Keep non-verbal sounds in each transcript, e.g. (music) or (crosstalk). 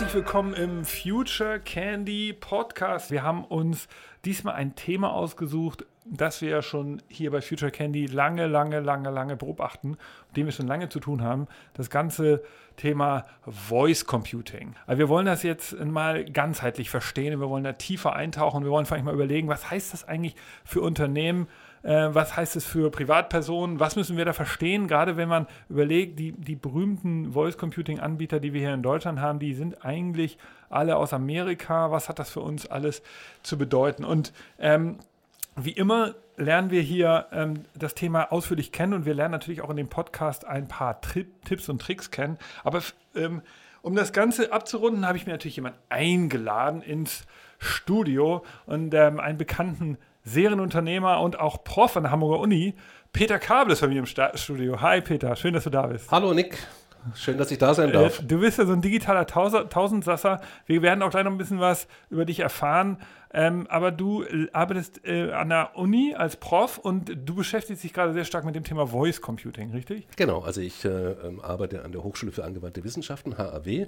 Herzlich willkommen im Future Candy Podcast. Wir haben uns diesmal ein Thema ausgesucht, das wir ja schon hier bei Future Candy lange, lange, lange, lange beobachten, mit dem wir schon lange zu tun haben. Das ganze Thema Voice Computing. Also wir wollen das jetzt mal ganzheitlich verstehen, wir wollen da tiefer eintauchen, wir wollen allem mal überlegen, was heißt das eigentlich für Unternehmen, äh, was heißt es für Privatpersonen, was müssen wir da verstehen, gerade wenn man überlegt, die, die berühmten Voice Computing Anbieter, die wir hier in Deutschland haben, die sind eigentlich alle aus Amerika, was hat das für uns alles zu bedeuten? Und ähm, wie immer lernen wir hier ähm, das Thema ausführlich kennen und wir lernen natürlich auch in dem Podcast ein paar Tri Tipps und Tricks kennen. Aber ähm, um das Ganze abzurunden, habe ich mir natürlich jemanden eingeladen ins Studio und ähm, einen bekannten Serienunternehmer und auch Prof an der Hamburger Uni. Peter Kabel ist bei mir im Studio. Hi Peter, schön, dass du da bist. Hallo Nick, Schön, dass ich da sein darf. Äh, du bist ja so ein digitaler Tausendsasser. Wir werden auch gleich noch ein bisschen was über dich erfahren. Ähm, aber du arbeitest äh, an der Uni als Prof und du beschäftigst dich gerade sehr stark mit dem Thema Voice Computing, richtig? Genau, also ich äh, ähm, arbeite an der Hochschule für angewandte Wissenschaften, HAW, äh,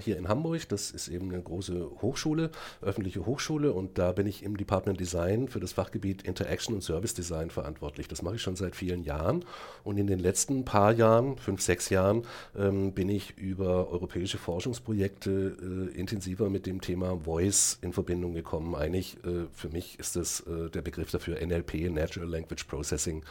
hier in Hamburg. Das ist eben eine große Hochschule, öffentliche Hochschule und da bin ich im Department Design für das Fachgebiet Interaction und Service Design verantwortlich. Das mache ich schon seit vielen Jahren und in den letzten paar Jahren, fünf, sechs Jahren, ähm, bin ich über europäische Forschungsprojekte äh, intensiver mit dem Thema Voice in Verbindung gekommen kommen. Eigentlich, äh, für mich ist das äh, der Begriff dafür NLP, Natural Language Processing.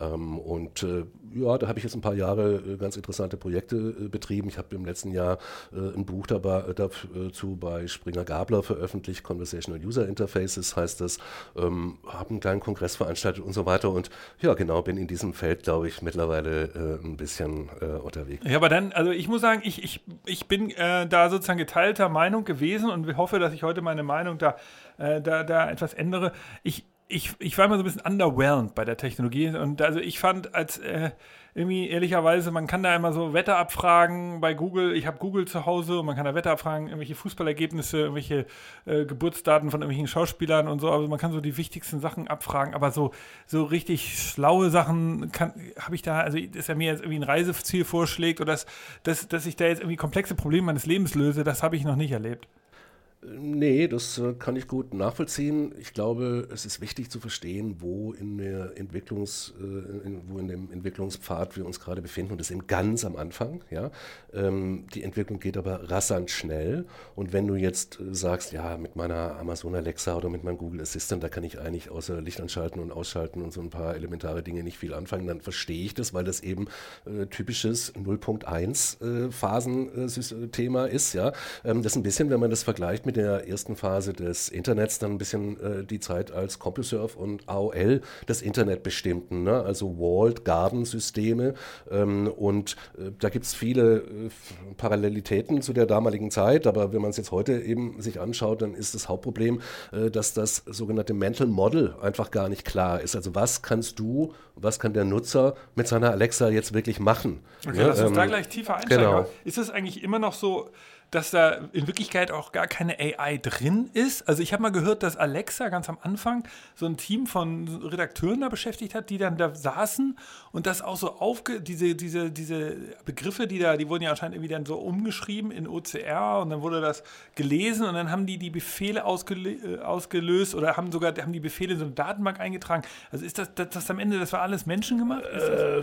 Ähm, und äh, ja, da habe ich jetzt ein paar Jahre äh, ganz interessante Projekte äh, betrieben. Ich habe im letzten Jahr äh, ein Buch dabei, dazu bei Springer Gabler veröffentlicht, Conversational User Interfaces heißt das, ähm, habe einen kleinen Kongress veranstaltet und so weiter. Und ja, genau, bin in diesem Feld, glaube ich, mittlerweile ein bisschen unterwegs. Ja, aber dann, also ich muss sagen, ich, ich, ich bin da sozusagen geteilter Meinung gewesen und hoffe, dass ich heute meine Meinung da äh, da, da etwas ändere. Ich, ich, ich war immer so ein bisschen underwhelmed bei der Technologie und also ich fand als äh, irgendwie ehrlicherweise, man kann da immer so Wetter abfragen bei Google. Ich habe Google zu Hause und man kann da Wetter abfragen, irgendwelche Fußballergebnisse, irgendwelche äh, Geburtsdaten von irgendwelchen Schauspielern und so. Also man kann so die wichtigsten Sachen abfragen, aber so, so richtig schlaue Sachen habe ich da, also dass er mir jetzt irgendwie ein Reiseziel vorschlägt oder dass, dass, dass ich da jetzt irgendwie komplexe Probleme meines Lebens löse, das habe ich noch nicht erlebt. Nee, das äh, kann ich gut nachvollziehen. Ich glaube, es ist wichtig zu verstehen, wo in der Entwicklungs, äh, wo in dem Entwicklungspfad wir uns gerade befinden und das ist eben ganz am Anfang. Ja, ähm, die Entwicklung geht aber rasant schnell und wenn du jetzt äh, sagst, ja, mit meiner Amazon Alexa oder mit meinem Google Assistant, da kann ich eigentlich außer Licht anschalten und ausschalten und so ein paar elementare Dinge nicht viel anfangen, dann verstehe ich das, weil das eben typisches 0.1 äh, Phasenthema ist. Ja, ähm, das ist ein bisschen, wenn man das vergleicht mit mit der ersten Phase des Internets dann ein bisschen äh, die Zeit als CompuServe und AOL das Internet bestimmten, ne? also Walled Garden Systeme. Ähm, und äh, da gibt es viele äh, Parallelitäten zu der damaligen Zeit, aber wenn man es jetzt heute eben sich anschaut, dann ist das Hauptproblem, äh, dass das sogenannte Mental Model einfach gar nicht klar ist. Also was kannst du, was kann der Nutzer mit seiner Alexa jetzt wirklich machen? Okay, ja, lass uns ähm, da gleich tiefer einsteigen. Genau. Ist es eigentlich immer noch so, dass da in Wirklichkeit auch gar keine AI drin ist. Also ich habe mal gehört, dass Alexa ganz am Anfang so ein Team von Redakteuren da beschäftigt hat, die dann da saßen und das auch so aufge diese diese diese Begriffe, die da, die wurden ja anscheinend irgendwie dann so umgeschrieben in OCR und dann wurde das gelesen und dann haben die die Befehle ausgelö äh, ausgelöst oder haben sogar haben die Befehle in so eine Datenbank eingetragen. Also ist das, das, das am Ende, das war alles Menschen gemacht? Äh,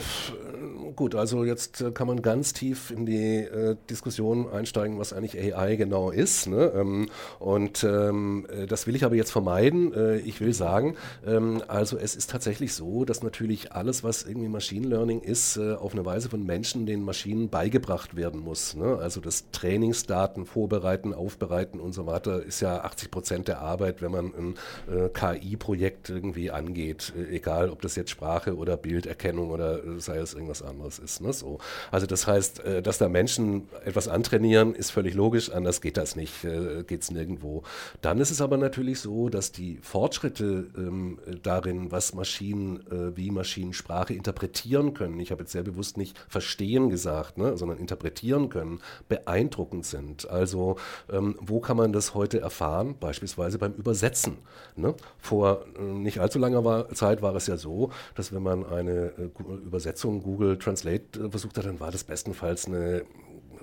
gut, also jetzt äh, kann man ganz tief in die äh, Diskussion einsteigen, was eigentlich AI genau ist. Ne? Ähm, und ähm, äh, das will ich aber jetzt vermeiden. Äh, ich will sagen, ähm, also es ist tatsächlich so, dass natürlich alles, was irgendwie Machine Learning ist, äh, auf eine Weise von Menschen den Maschinen beigebracht werden muss. Ne? Also das Trainingsdaten vorbereiten, aufbereiten und so weiter ist ja 80 Prozent der Arbeit, wenn man ein äh, KI-Projekt irgendwie angeht, äh, egal ob das jetzt Sprache oder Bilderkennung oder äh, sei es irgendwas anderes ist. Ne? So. Also das heißt, dass da Menschen etwas antrainieren, ist völlig logisch, anders geht das nicht, äh, geht es nirgendwo. Dann ist es aber natürlich so, dass die Fortschritte ähm, darin, was Maschinen, äh, wie Maschinen Sprache interpretieren können, ich habe jetzt sehr bewusst nicht verstehen gesagt, ne, sondern interpretieren können, beeindruckend sind. Also ähm, wo kann man das heute erfahren? Beispielsweise beim Übersetzen. Ne? Vor äh, nicht allzu langer war, Zeit war es ja so, dass wenn man eine äh, Übersetzung Google Translate äh, versucht hat, dann war das bestenfalls eine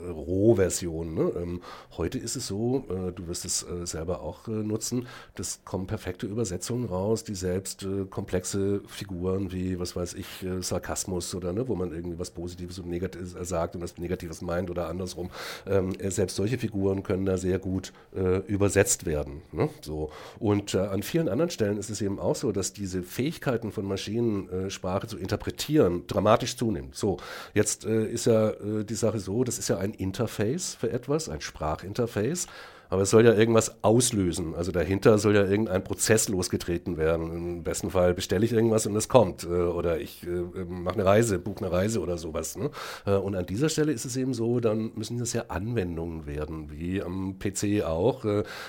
Rohversion. Ne? Ähm, heute ist es so, äh, du wirst es äh, selber auch äh, nutzen, das kommen perfekte Übersetzungen raus, die selbst äh, komplexe Figuren wie, was weiß ich, äh, Sarkasmus oder ne, wo man irgendwie was Positives und Negatives sagt und was Negatives meint oder andersrum. Ähm, selbst solche Figuren können da sehr gut übersetzt werden. Ne? So. Und an vielen anderen Stellen ist es eben auch so, dass diese Fähigkeiten von Maschinensprache zu interpretieren dramatisch zunimmt. So, jetzt ist ja die Sache so, das ist ja ein Interface für etwas, ein Sprachinterface aber es soll ja irgendwas auslösen. Also dahinter soll ja irgendein Prozess losgetreten werden. Im besten Fall bestelle ich irgendwas und es kommt. Äh, oder ich äh, mache eine Reise, buche eine Reise oder sowas. Ne? Äh, und an dieser Stelle ist es eben so, dann müssen das ja Anwendungen werden, wie am PC auch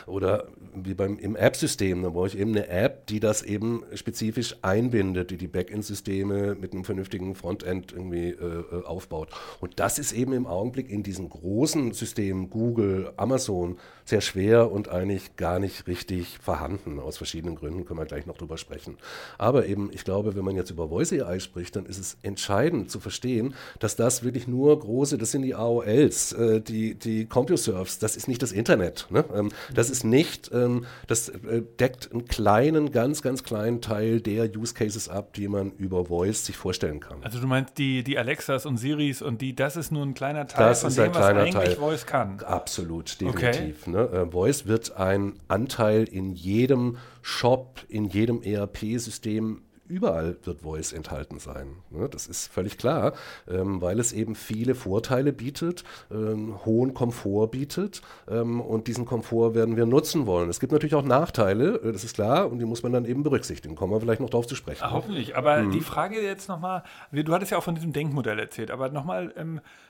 oder wie beim im App-System. Da brauche ich eben eine App, die das eben spezifisch einbindet, die die Backend-Systeme mit einem vernünftigen Frontend irgendwie äh, aufbaut. Und das ist eben im Augenblick in diesen großen Systemen, Google, Amazon, sehr schwer und eigentlich gar nicht richtig vorhanden. Aus verschiedenen Gründen können wir gleich noch drüber sprechen. Aber eben, ich glaube, wenn man jetzt über Voice AI spricht, dann ist es entscheidend zu verstehen, dass das wirklich nur große, das sind die AOLs, äh, die, die CompuServes, das ist nicht das Internet. Ne? Ähm, das ist nicht, ähm, das äh, deckt einen kleinen, ganz, ganz kleinen Teil der Use Cases ab, die man über Voice sich vorstellen kann. Also du meinst die, die Alexas und Siris und die, das ist nur ein kleiner Teil das von dem, was eigentlich Teil. Voice kann. Absolut, definitiv. Okay. Ne? Ne? Voice wird ein Anteil in jedem Shop, in jedem ERP-System überall wird Voice enthalten sein. Ne? Das ist völlig klar, ähm, weil es eben viele Vorteile bietet, ähm, hohen Komfort bietet ähm, und diesen Komfort werden wir nutzen wollen. Es gibt natürlich auch Nachteile, äh, das ist klar, und die muss man dann eben berücksichtigen. Kommen wir vielleicht noch darauf zu sprechen. Ach, hoffentlich, aber mhm. die Frage jetzt nochmal, du hattest ja auch von diesem Denkmodell erzählt, aber nochmal,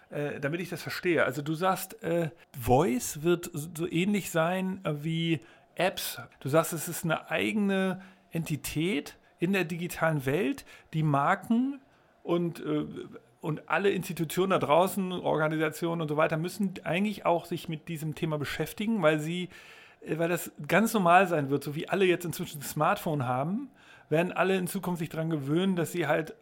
äh, damit ich das verstehe. Also du sagst, äh, Voice wird so ähnlich sein äh, wie Apps. Du sagst, es ist eine eigene Entität in der digitalen Welt, die Marken und, äh, und alle Institutionen da draußen, Organisationen und so weiter, müssen eigentlich auch sich mit diesem Thema beschäftigen, weil sie, äh, weil das ganz normal sein wird, so wie alle jetzt inzwischen ein Smartphone haben, werden alle in Zukunft sich daran gewöhnen, dass sie halt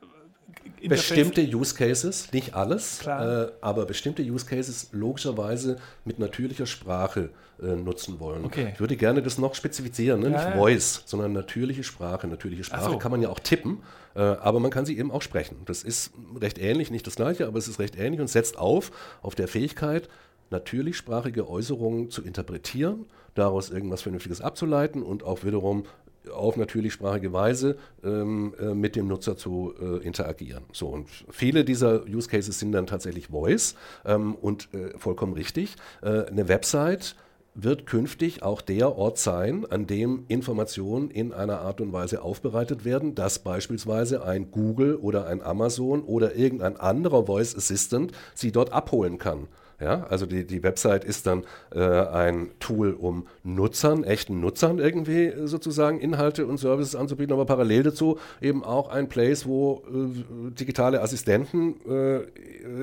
bestimmte Use Cases, nicht alles, äh, aber bestimmte Use Cases logischerweise mit natürlicher Sprache äh, nutzen wollen. Okay. Ich würde gerne das noch spezifizieren, ne? ja, nicht ja. Voice, sondern natürliche Sprache. Natürliche Sprache so. kann man ja auch tippen, äh, aber man kann sie eben auch sprechen. Das ist recht ähnlich, nicht das gleiche, aber es ist recht ähnlich und setzt auf auf der Fähigkeit, natürlichsprachige Äußerungen zu interpretieren, daraus irgendwas Vernünftiges abzuleiten und auch wiederum auf natürlichsprachige Weise ähm, äh, mit dem Nutzer zu äh, interagieren. So, und viele dieser Use Cases sind dann tatsächlich Voice ähm, und äh, vollkommen richtig. Äh, eine Website wird künftig auch der Ort sein, an dem Informationen in einer Art und Weise aufbereitet werden, dass beispielsweise ein Google oder ein Amazon oder irgendein anderer Voice Assistant sie dort abholen kann. Ja, also die, die Website ist dann äh, ein Tool, um Nutzern, echten Nutzern irgendwie sozusagen Inhalte und Services anzubieten, aber parallel dazu eben auch ein Place, wo äh, digitale Assistenten äh,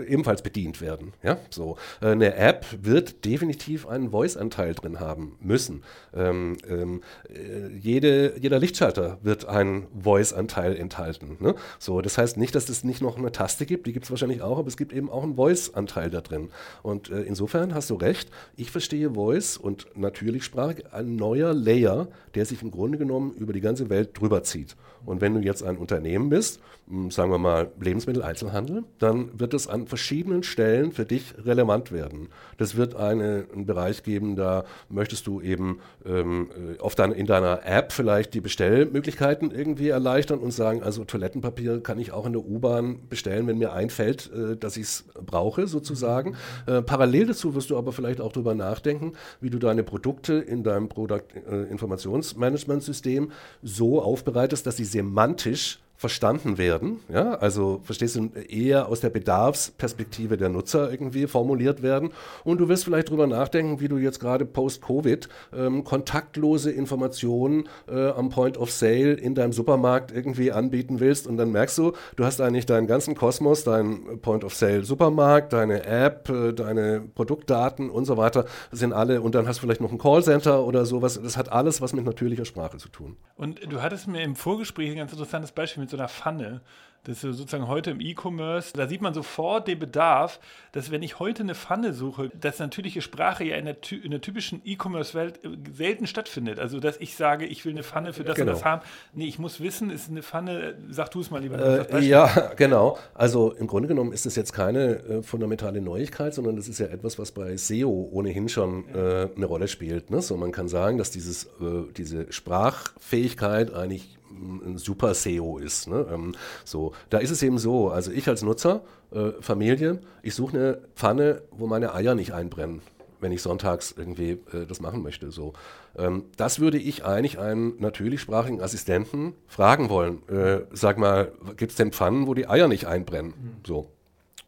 ebenfalls bedient werden. Ja, so. Äh, eine App wird definitiv einen Voice-Anteil drin haben müssen. Ähm, ähm, äh, jede, jeder Lichtschalter wird einen Voice-Anteil enthalten. Ne? So, das heißt nicht, dass es nicht noch eine Taste gibt, die gibt es wahrscheinlich auch, aber es gibt eben auch einen Voice-Anteil da drin. Und äh, insofern hast du recht, ich verstehe Voice und natürlich Sprache ein neuer Layer, der sich im Grunde genommen über die ganze Welt drüber zieht. Und wenn du jetzt ein Unternehmen bist, sagen wir mal Lebensmitteleinzelhandel, dann wird es an verschiedenen Stellen für dich relevant werden. Das wird eine, einen Bereich geben, da möchtest du eben ähm, äh, auf dein, in deiner App vielleicht die Bestellmöglichkeiten irgendwie erleichtern und sagen, also Toilettenpapier kann ich auch in der U-Bahn bestellen, wenn mir einfällt, äh, dass ich es brauche sozusagen. Äh, parallel dazu wirst du aber vielleicht auch darüber nachdenken, wie du deine Produkte in deinem Product äh, Informationsmanagement System so aufbereitest, dass sie semantisch verstanden werden. Ja? Also verstehst du, eher aus der Bedarfsperspektive der Nutzer irgendwie formuliert werden. Und du wirst vielleicht darüber nachdenken, wie du jetzt gerade post-Covid ähm, kontaktlose Informationen äh, am Point of Sale in deinem Supermarkt irgendwie anbieten willst. Und dann merkst du, du hast eigentlich deinen ganzen Kosmos, deinen Point of Sale Supermarkt, deine App, äh, deine Produktdaten und so weiter sind alle. Und dann hast du vielleicht noch ein Callcenter oder sowas. Das hat alles was mit natürlicher Sprache zu tun. Und du hattest mir im Vorgespräch ein ganz interessantes Beispiel mit so einer Pfanne Das ist sozusagen heute im E-Commerce. Da sieht man sofort den Bedarf, dass wenn ich heute eine Pfanne suche, dass natürliche Sprache ja in der, in der typischen E-Commerce-Welt äh, selten stattfindet. Also, dass ich sage, ich will eine Pfanne für das genau. und das haben. Nee, ich muss wissen, ist eine Pfanne, sag du es mal lieber. Äh, ja, (laughs) genau. Also im Grunde genommen ist das jetzt keine äh, fundamentale Neuigkeit, sondern das ist ja etwas, was bei SEO ohnehin schon äh, eine Rolle spielt. Ne? So, man kann sagen, dass dieses, äh, diese Sprachfähigkeit eigentlich ein super SEO ist. Ne? Ähm, so, da ist es eben so, also ich als Nutzer, äh, Familie, ich suche eine Pfanne, wo meine Eier nicht einbrennen, wenn ich sonntags irgendwie äh, das machen möchte. So, ähm, das würde ich eigentlich einen natürlichsprachigen Assistenten fragen wollen. Äh, sag mal, gibt es denn Pfannen, wo die Eier nicht einbrennen? Mhm. So.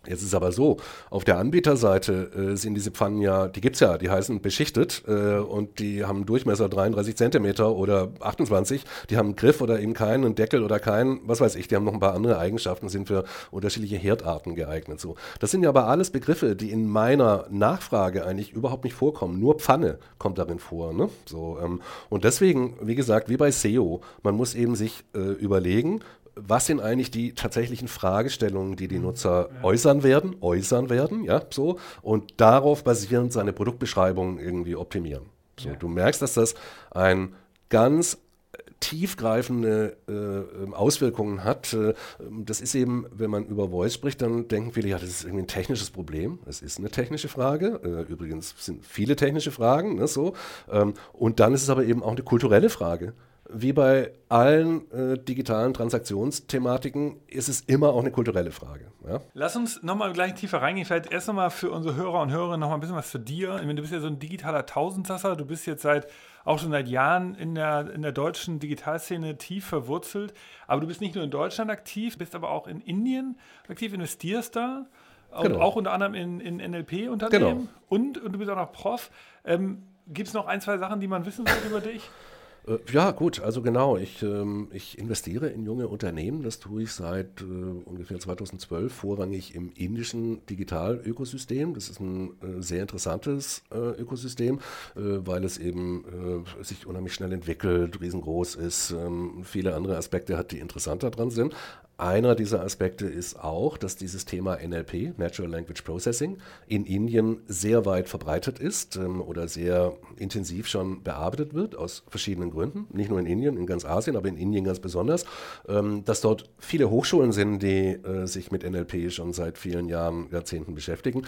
Jetzt ist aber so, auf der Anbieterseite äh, sind diese Pfannen ja, die gibt es ja, die heißen beschichtet äh, und die haben Durchmesser 33 Zentimeter oder 28, die haben einen Griff oder eben keinen, einen Deckel oder keinen, was weiß ich, die haben noch ein paar andere Eigenschaften, sind für unterschiedliche Herdarten geeignet. So. Das sind ja aber alles Begriffe, die in meiner Nachfrage eigentlich überhaupt nicht vorkommen. Nur Pfanne kommt darin vor. Ne? So, ähm, und deswegen, wie gesagt, wie bei SEO, man muss eben sich äh, überlegen, was sind eigentlich die tatsächlichen Fragestellungen, die die Nutzer ja. äußern werden, äußern werden, ja, so, und darauf basierend seine Produktbeschreibung irgendwie optimieren. So, ja. du merkst, dass das ein ganz tiefgreifende äh, Auswirkungen hat. Äh, das ist eben, wenn man über Voice spricht, dann denken viele, ja, das ist irgendwie ein technisches Problem. Es ist eine technische Frage. Äh, übrigens sind viele technische Fragen, ne, so. Ähm, und dann ist es aber eben auch eine kulturelle Frage wie bei allen äh, digitalen Transaktionsthematiken ist es immer auch eine kulturelle Frage. Ja? Lass uns nochmal gleich tiefer reingehen. Vielleicht erst nochmal für unsere Hörer und Hörerinnen nochmal ein bisschen was zu dir. Du bist ja so ein digitaler Tausendsasser. Du bist jetzt seit auch schon seit Jahren in der, in der deutschen Digitalszene tief verwurzelt. Aber du bist nicht nur in Deutschland aktiv, bist aber auch in Indien aktiv, investierst da. Genau. auch unter anderem in, in NLP-Unternehmen. Genau. Und, und du bist auch noch Prof. Ähm, Gibt es noch ein, zwei Sachen, die man wissen sollte über dich? Äh, ja, gut, also genau. Ich, ähm, ich investiere in junge Unternehmen. Das tue ich seit äh, ungefähr 2012 vorrangig im indischen Digitalökosystem. Das ist ein äh, sehr interessantes äh, Ökosystem, äh, weil es eben äh, sich unheimlich schnell entwickelt, riesengroß ist, ähm, viele andere Aspekte hat, die interessanter dran sind. Einer dieser Aspekte ist auch, dass dieses Thema NLP, Natural Language Processing, in Indien sehr weit verbreitet ist ähm, oder sehr intensiv schon bearbeitet wird, aus verschiedenen Gründen. Nicht nur in Indien, in ganz Asien, aber in Indien ganz besonders. Ähm, dass dort viele Hochschulen sind, die äh, sich mit NLP schon seit vielen Jahren, Jahrzehnten beschäftigen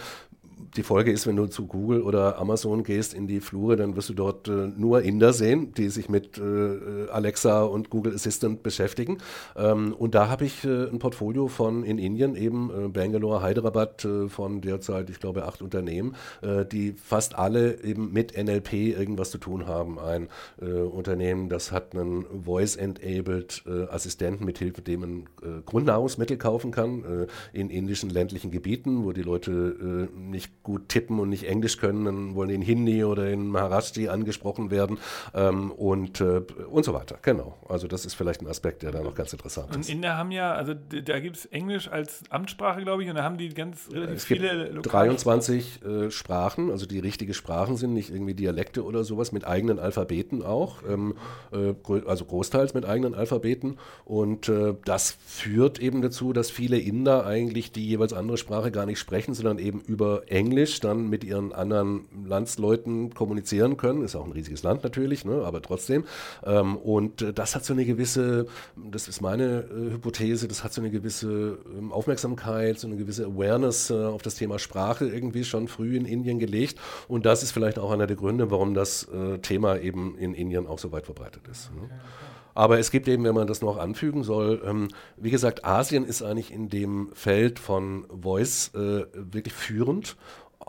die Folge ist, wenn du zu Google oder Amazon gehst in die Flure, dann wirst du dort äh, nur Inder sehen, die sich mit äh, Alexa und Google Assistant beschäftigen. Ähm, und da habe ich äh, ein Portfolio von in Indien, eben äh, Bangalore, Hyderabad, äh, von derzeit, ich glaube, acht Unternehmen, äh, die fast alle eben mit NLP irgendwas zu tun haben. Ein Unternehmen, das hat einen Voice-Enabled Assistenten, mit Hilfe dem man Grundnahrungsmittel kaufen kann in indischen ländlichen Gebieten, wo die Leute nicht gut tippen und nicht Englisch können, dann wollen die in Hindi oder in Maharashtra angesprochen werden ähm, und, äh, und so weiter. Genau. Also das ist vielleicht ein Aspekt, der da noch ganz interessant und ist. Und Inder haben ja, also da gibt es Englisch als Amtssprache, glaube ich, und da haben die ganz relativ es viele gibt 23 äh, Sprachen, also die richtige Sprachen sind, nicht irgendwie Dialekte oder sowas, mit eigenen Alphabeten auch, ähm, äh, also großteils mit eigenen Alphabeten und äh, das führt eben dazu, dass viele Inder eigentlich die jeweils andere Sprache gar nicht sprechen, sondern eben über Englisch Englisch dann mit ihren anderen Landsleuten kommunizieren können. Ist auch ein riesiges Land natürlich, ne? aber trotzdem. Ähm, und äh, das hat so eine gewisse, das ist meine äh, Hypothese, das hat so eine gewisse ähm, Aufmerksamkeit, so eine gewisse Awareness äh, auf das Thema Sprache irgendwie schon früh in Indien gelegt. Und das ist vielleicht auch einer der Gründe, warum das äh, Thema eben in Indien auch so weit verbreitet ist. Ne? Okay. Aber es gibt eben, wenn man das noch anfügen soll, ähm, wie gesagt, Asien ist eigentlich in dem Feld von Voice äh, wirklich führend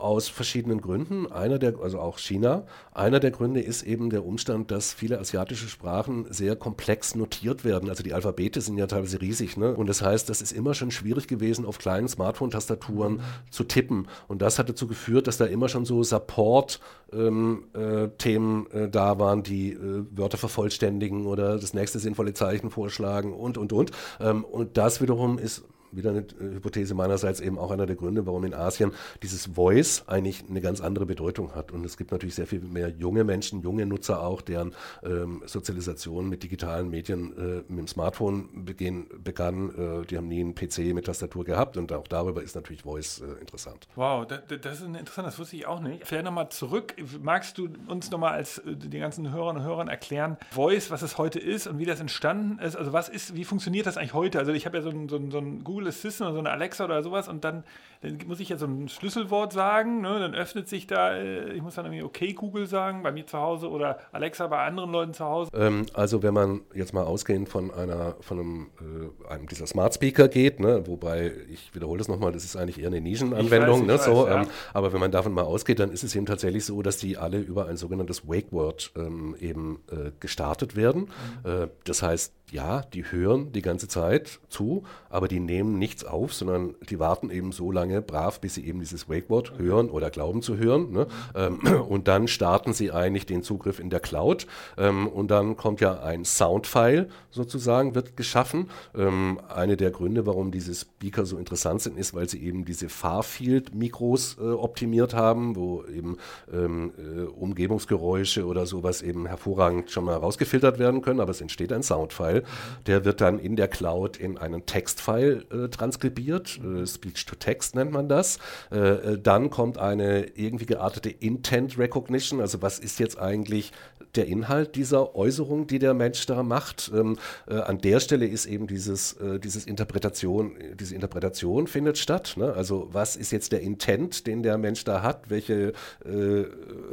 aus verschiedenen Gründen. Einer der, also auch China, einer der Gründe ist eben der Umstand, dass viele asiatische Sprachen sehr komplex notiert werden. Also die Alphabete sind ja teilweise riesig. Ne? Und das heißt, das ist immer schon schwierig gewesen, auf kleinen Smartphone-Tastaturen mhm. zu tippen. Und das hat dazu geführt, dass da immer schon so Support-Themen ähm, äh, äh, da waren, die äh, Wörter vervollständigen oder das nächste sinnvolle Zeichen vorschlagen und, und, und. Ähm, und das wiederum ist wieder eine äh, Hypothese meinerseits eben auch einer der Gründe, warum in Asien dieses Voice eigentlich eine ganz andere Bedeutung hat. Und es gibt natürlich sehr viel mehr junge Menschen, junge Nutzer auch, deren ähm, Sozialisation mit digitalen Medien äh, mit dem Smartphone begehen, begann. Äh, die haben nie einen PC mit Tastatur gehabt und auch darüber ist natürlich Voice äh, interessant. Wow, das, das ist interessant, das wusste ich auch nicht. Vielleicht nochmal zurück. Magst du uns nochmal als äh, die ganzen Hörerinnen und Hörern erklären, Voice, was es heute ist und wie das entstanden ist? Also was ist, wie funktioniert das eigentlich heute? Also ich habe ja so ein, so, ein, so ein Google Assistant oder so eine Alexa oder sowas und dann, dann muss ich ja so ein Schlüsselwort sagen, ne? dann öffnet sich da, äh, ich muss dann irgendwie okay Google sagen, bei mir zu Hause oder Alexa bei anderen Leuten zu Hause. Ähm, also wenn man jetzt mal ausgehend von einer, von einem, äh, einem dieser Smart Speaker geht, ne? wobei, ich wiederhole das nochmal, das ist eigentlich eher eine Nischenanwendung, ne? weiß, ne? so, weiß, ähm, aber wenn man davon mal ausgeht, dann ist es eben tatsächlich so, dass die alle über ein sogenanntes Wake Word ähm, eben äh, gestartet werden. Mhm. Äh, das heißt, ja, die hören die ganze Zeit zu, aber die nehmen nichts auf, sondern die warten eben so lange brav, bis sie eben dieses Wakeboard hören oder glauben zu hören. Ne? Ähm, (clears throat) und dann starten sie eigentlich den Zugriff in der Cloud. Ähm, und dann kommt ja ein Soundfile sozusagen, wird geschaffen. Ähm, eine der Gründe, warum diese Speaker so interessant sind, ist, weil sie eben diese Farfield-Mikros äh, optimiert haben, wo eben ähm, äh, Umgebungsgeräusche oder sowas eben hervorragend schon mal rausgefiltert werden können, aber es entsteht ein Soundfile. Der wird dann in der Cloud in einen Textfile äh, transkribiert. Äh, Speech-to-Text nennt man das. Äh, äh, dann kommt eine irgendwie geartete Intent Recognition. Also was ist jetzt eigentlich der Inhalt dieser Äußerung, die der Mensch da macht? Ähm, äh, an der Stelle ist eben dieses, äh, dieses Interpretation, diese Interpretation findet statt. Ne? Also was ist jetzt der Intent, den der Mensch da hat? Welche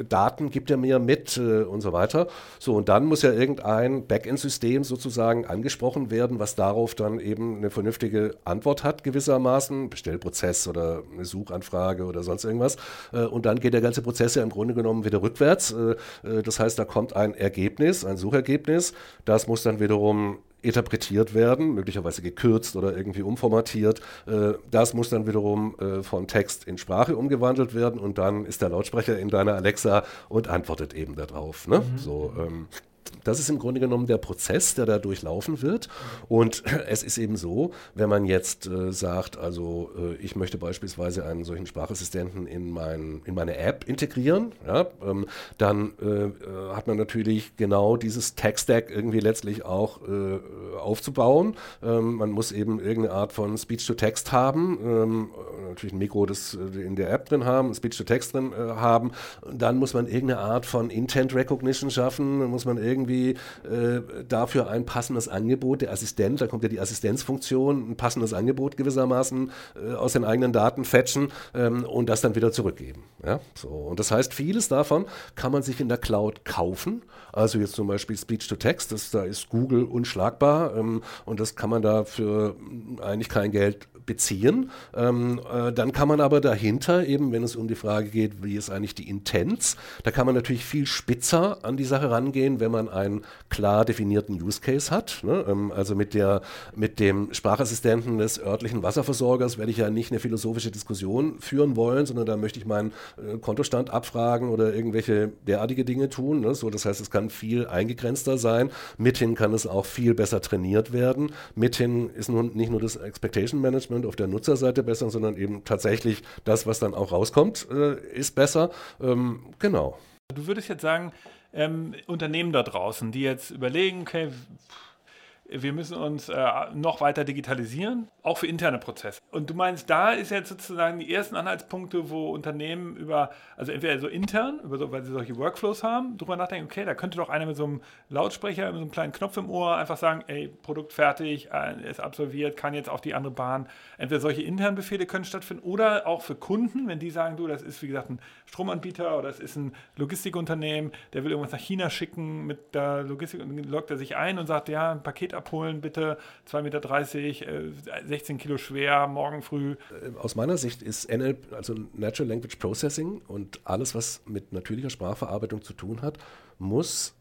Daten gibt er mir mit und so weiter? So, und dann muss ja irgendein Backend-System sozusagen angesprochen werden, was darauf dann eben eine vernünftige Antwort hat, gewissermaßen, Bestellprozess oder eine Suchanfrage oder sonst irgendwas. Äh, und dann geht der ganze Prozess ja im Grunde genommen wieder rückwärts. Äh, äh, das heißt, da kommt ein Ergebnis, ein Suchergebnis, das muss dann wiederum interpretiert werden, möglicherweise gekürzt oder irgendwie umformatiert. Das muss dann wiederum von Text in Sprache umgewandelt werden und dann ist der Lautsprecher in deiner Alexa und antwortet eben darauf. Ne? Mhm. So, ähm, das ist im Grunde genommen der Prozess, der da durchlaufen wird. Und (clears throat) es ist eben so, wenn man jetzt äh, sagt, also äh, ich möchte beispielsweise einen solchen Sprachassistenten in, mein, in meine App integrieren, ja, ähm, dann äh, äh hat man natürlich genau dieses Tech-Stack irgendwie letztlich auch äh, aufzubauen. Ähm, man muss eben irgendeine Art von Speech-to-Text haben, ähm, natürlich ein Mikro das äh, in der App drin haben, Speech-to-Text drin haben. Dann muss man irgendeine Art von Intent Recognition schaffen, muss man irgendwie irgendwie äh, dafür ein passendes Angebot, der Assistent, da kommt ja die Assistenzfunktion, ein passendes Angebot gewissermaßen äh, aus den eigenen Daten fetchen ähm, und das dann wieder zurückgeben. Ja? So. Und das heißt, vieles davon kann man sich in der Cloud kaufen. Also jetzt zum Beispiel Speech-to-Text, da ist Google unschlagbar ähm, und das kann man da für eigentlich kein Geld beziehen. Ähm, äh, dann kann man aber dahinter, eben wenn es um die Frage geht, wie ist eigentlich die Intents, da kann man natürlich viel spitzer an die Sache rangehen, wenn man einen klar definierten Use Case hat. Ne? Ähm, also mit, der, mit dem Sprachassistenten des örtlichen Wasserversorgers werde ich ja nicht eine philosophische Diskussion führen wollen, sondern da möchte ich meinen äh, Kontostand abfragen oder irgendwelche derartige Dinge tun. Ne? So, das heißt, es kann viel eingegrenzter sein. Mithin kann es auch viel besser trainiert werden. Mithin ist nun nicht nur das Expectation Management, Management auf der Nutzerseite besser, sondern eben tatsächlich das, was dann auch rauskommt, äh, ist besser. Ähm, genau. Du würdest jetzt sagen, ähm, Unternehmen da draußen, die jetzt überlegen, okay, wir müssen uns äh, noch weiter digitalisieren, auch für interne Prozesse. Und du meinst, da ist jetzt sozusagen die ersten Anhaltspunkte, wo Unternehmen über, also entweder so intern, über so, weil sie solche Workflows haben, drüber nachdenken, okay, da könnte doch einer mit so einem Lautsprecher, mit so einem kleinen Knopf im Ohr einfach sagen, ey, Produkt fertig, äh, ist absolviert, kann jetzt auf die andere Bahn. Entweder solche internen Befehle können stattfinden oder auch für Kunden, wenn die sagen, du, das ist wie gesagt ein Stromanbieter oder das ist ein Logistikunternehmen, der will irgendwas nach China schicken mit der Logistik und loggt er sich ein und sagt, ja, ein Paket abholen, bitte, 2,30 Meter, äh, 16 Kilo schwer, morgen früh. Äh, aus meiner Sicht ist NLP, also Natural Language Processing und alles, was mit natürlicher Sprachverarbeitung zu tun hat, muss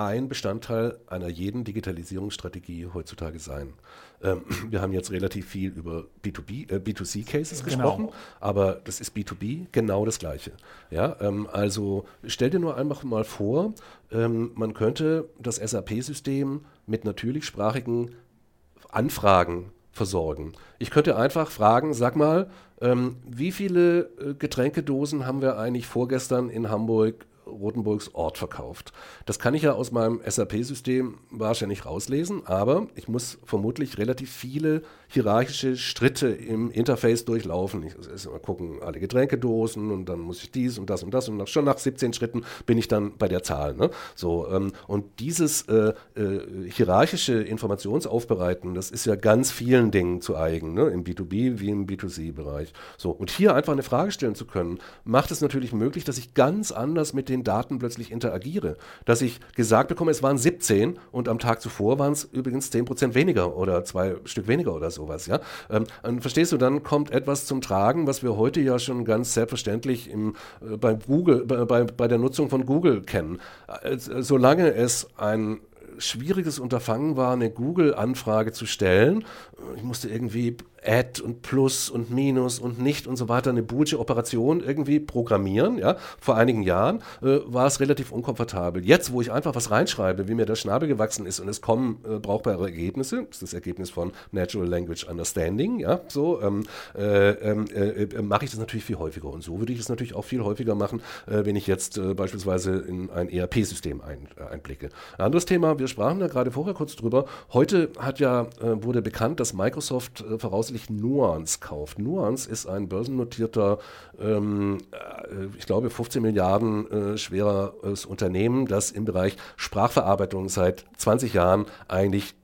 ein Bestandteil einer jeden Digitalisierungsstrategie heutzutage sein. Ähm, (clears throat) wir haben jetzt relativ viel über B2B, äh, B2C-Cases genau. gesprochen, aber das ist B2B genau das Gleiche. Ja, ähm, also stell dir nur einfach mal vor, ähm, man könnte das SAP-System mit natürlichsprachigen Anfragen versorgen. Ich könnte einfach fragen, sag mal, ähm, wie viele äh, Getränkedosen haben wir eigentlich vorgestern in Hamburg Rotenburgs Ort verkauft. Das kann ich ja aus meinem SAP-System wahrscheinlich rauslesen, aber ich muss vermutlich relativ viele hierarchische Schritte im Interface durchlaufen. Ich muss mal gucken, alle Getränkedosen und dann muss ich dies und das und das und nach, schon nach 17 Schritten bin ich dann bei der Zahl. Ne? So, ähm, und dieses äh, äh, hierarchische Informationsaufbereiten, das ist ja ganz vielen Dingen zu eigen, ne? im B2B wie im B2C-Bereich. So, und hier einfach eine Frage stellen zu können, macht es natürlich möglich, dass ich ganz anders mit den Daten plötzlich interagiere. Dass ich gesagt bekomme, es waren 17 und am Tag zuvor waren es übrigens 10% weniger oder zwei Stück weniger oder sowas. Ja? Ähm, verstehst du, dann kommt etwas zum Tragen, was wir heute ja schon ganz selbstverständlich im, äh, bei Google, bei, bei der Nutzung von Google kennen. Äh, solange es ein schwieriges Unterfangen war, eine Google-Anfrage zu stellen. Ich musste irgendwie Add und Plus und Minus und Nicht und so weiter eine boolsche Operation irgendwie programmieren. Ja? Vor einigen Jahren äh, war es relativ unkomfortabel. Jetzt, wo ich einfach was reinschreibe, wie mir der Schnabel gewachsen ist und es kommen äh, brauchbare Ergebnisse, das ist das Ergebnis von Natural Language Understanding, ja, so ähm, äh, ähm, äh, äh, mache ich das natürlich viel häufiger. Und so würde ich es natürlich auch viel häufiger machen, äh, wenn ich jetzt beispielsweise in ein ERP-System ein, einblicke. Ein anderes Thema, wir sprachen da gerade vorher kurz drüber. Heute hat ja, wurde bekannt, dass Microsoft voraus plötzlich Nuance kauft. Nuance ist ein börsennotierter, ähm, äh, ich glaube 15 Milliarden äh, schweres Unternehmen, das im Bereich Sprachverarbeitung seit 20 Jahren eigentlich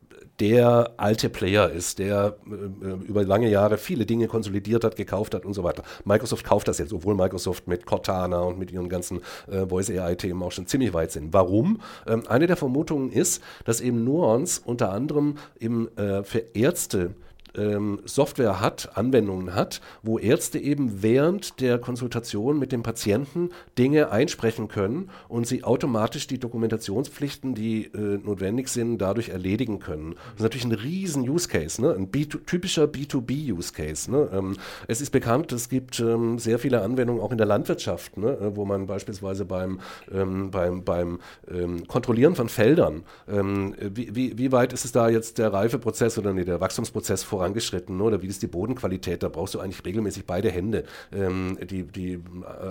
der alte Player ist, der äh, über lange Jahre viele Dinge konsolidiert hat, gekauft hat und so weiter. Microsoft kauft das jetzt, obwohl Microsoft mit Cortana und mit ihren ganzen äh, Voice AI-Themen auch schon ziemlich weit sind. Warum? Ähm, eine der Vermutungen ist, dass eben Nuance unter anderem eben äh, für Ärzte ähm, Software hat, Anwendungen hat, wo Ärzte eben während der Konsultation mit dem Patienten Dinge einsprechen können und sie automatisch die Dokumentationspflichten, die äh, notwendig sind, dadurch erledigen können. Das ist natürlich ein riesen Use Case, ne? ein B typischer B2B Use Case. Ne? Ähm, es ist bekannt, es gibt ähm, sehr viele Anwendungen auch in der Landwirtschaft, ne? Äh, wo man beispielsweise beim, ähm, beim, beim ähm, Kontrollieren von Feldern, ähm, wie, wie, wie weit ist es da jetzt der Reifeprozess oder nee, der Wachstumsprozess voran vorangeschritten, oder wie ist die Bodenqualität? Da brauchst du eigentlich regelmäßig beide Hände. Ähm, die, die äh,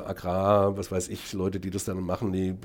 Agrar, was weiß ich, Leute, die das dann machen, die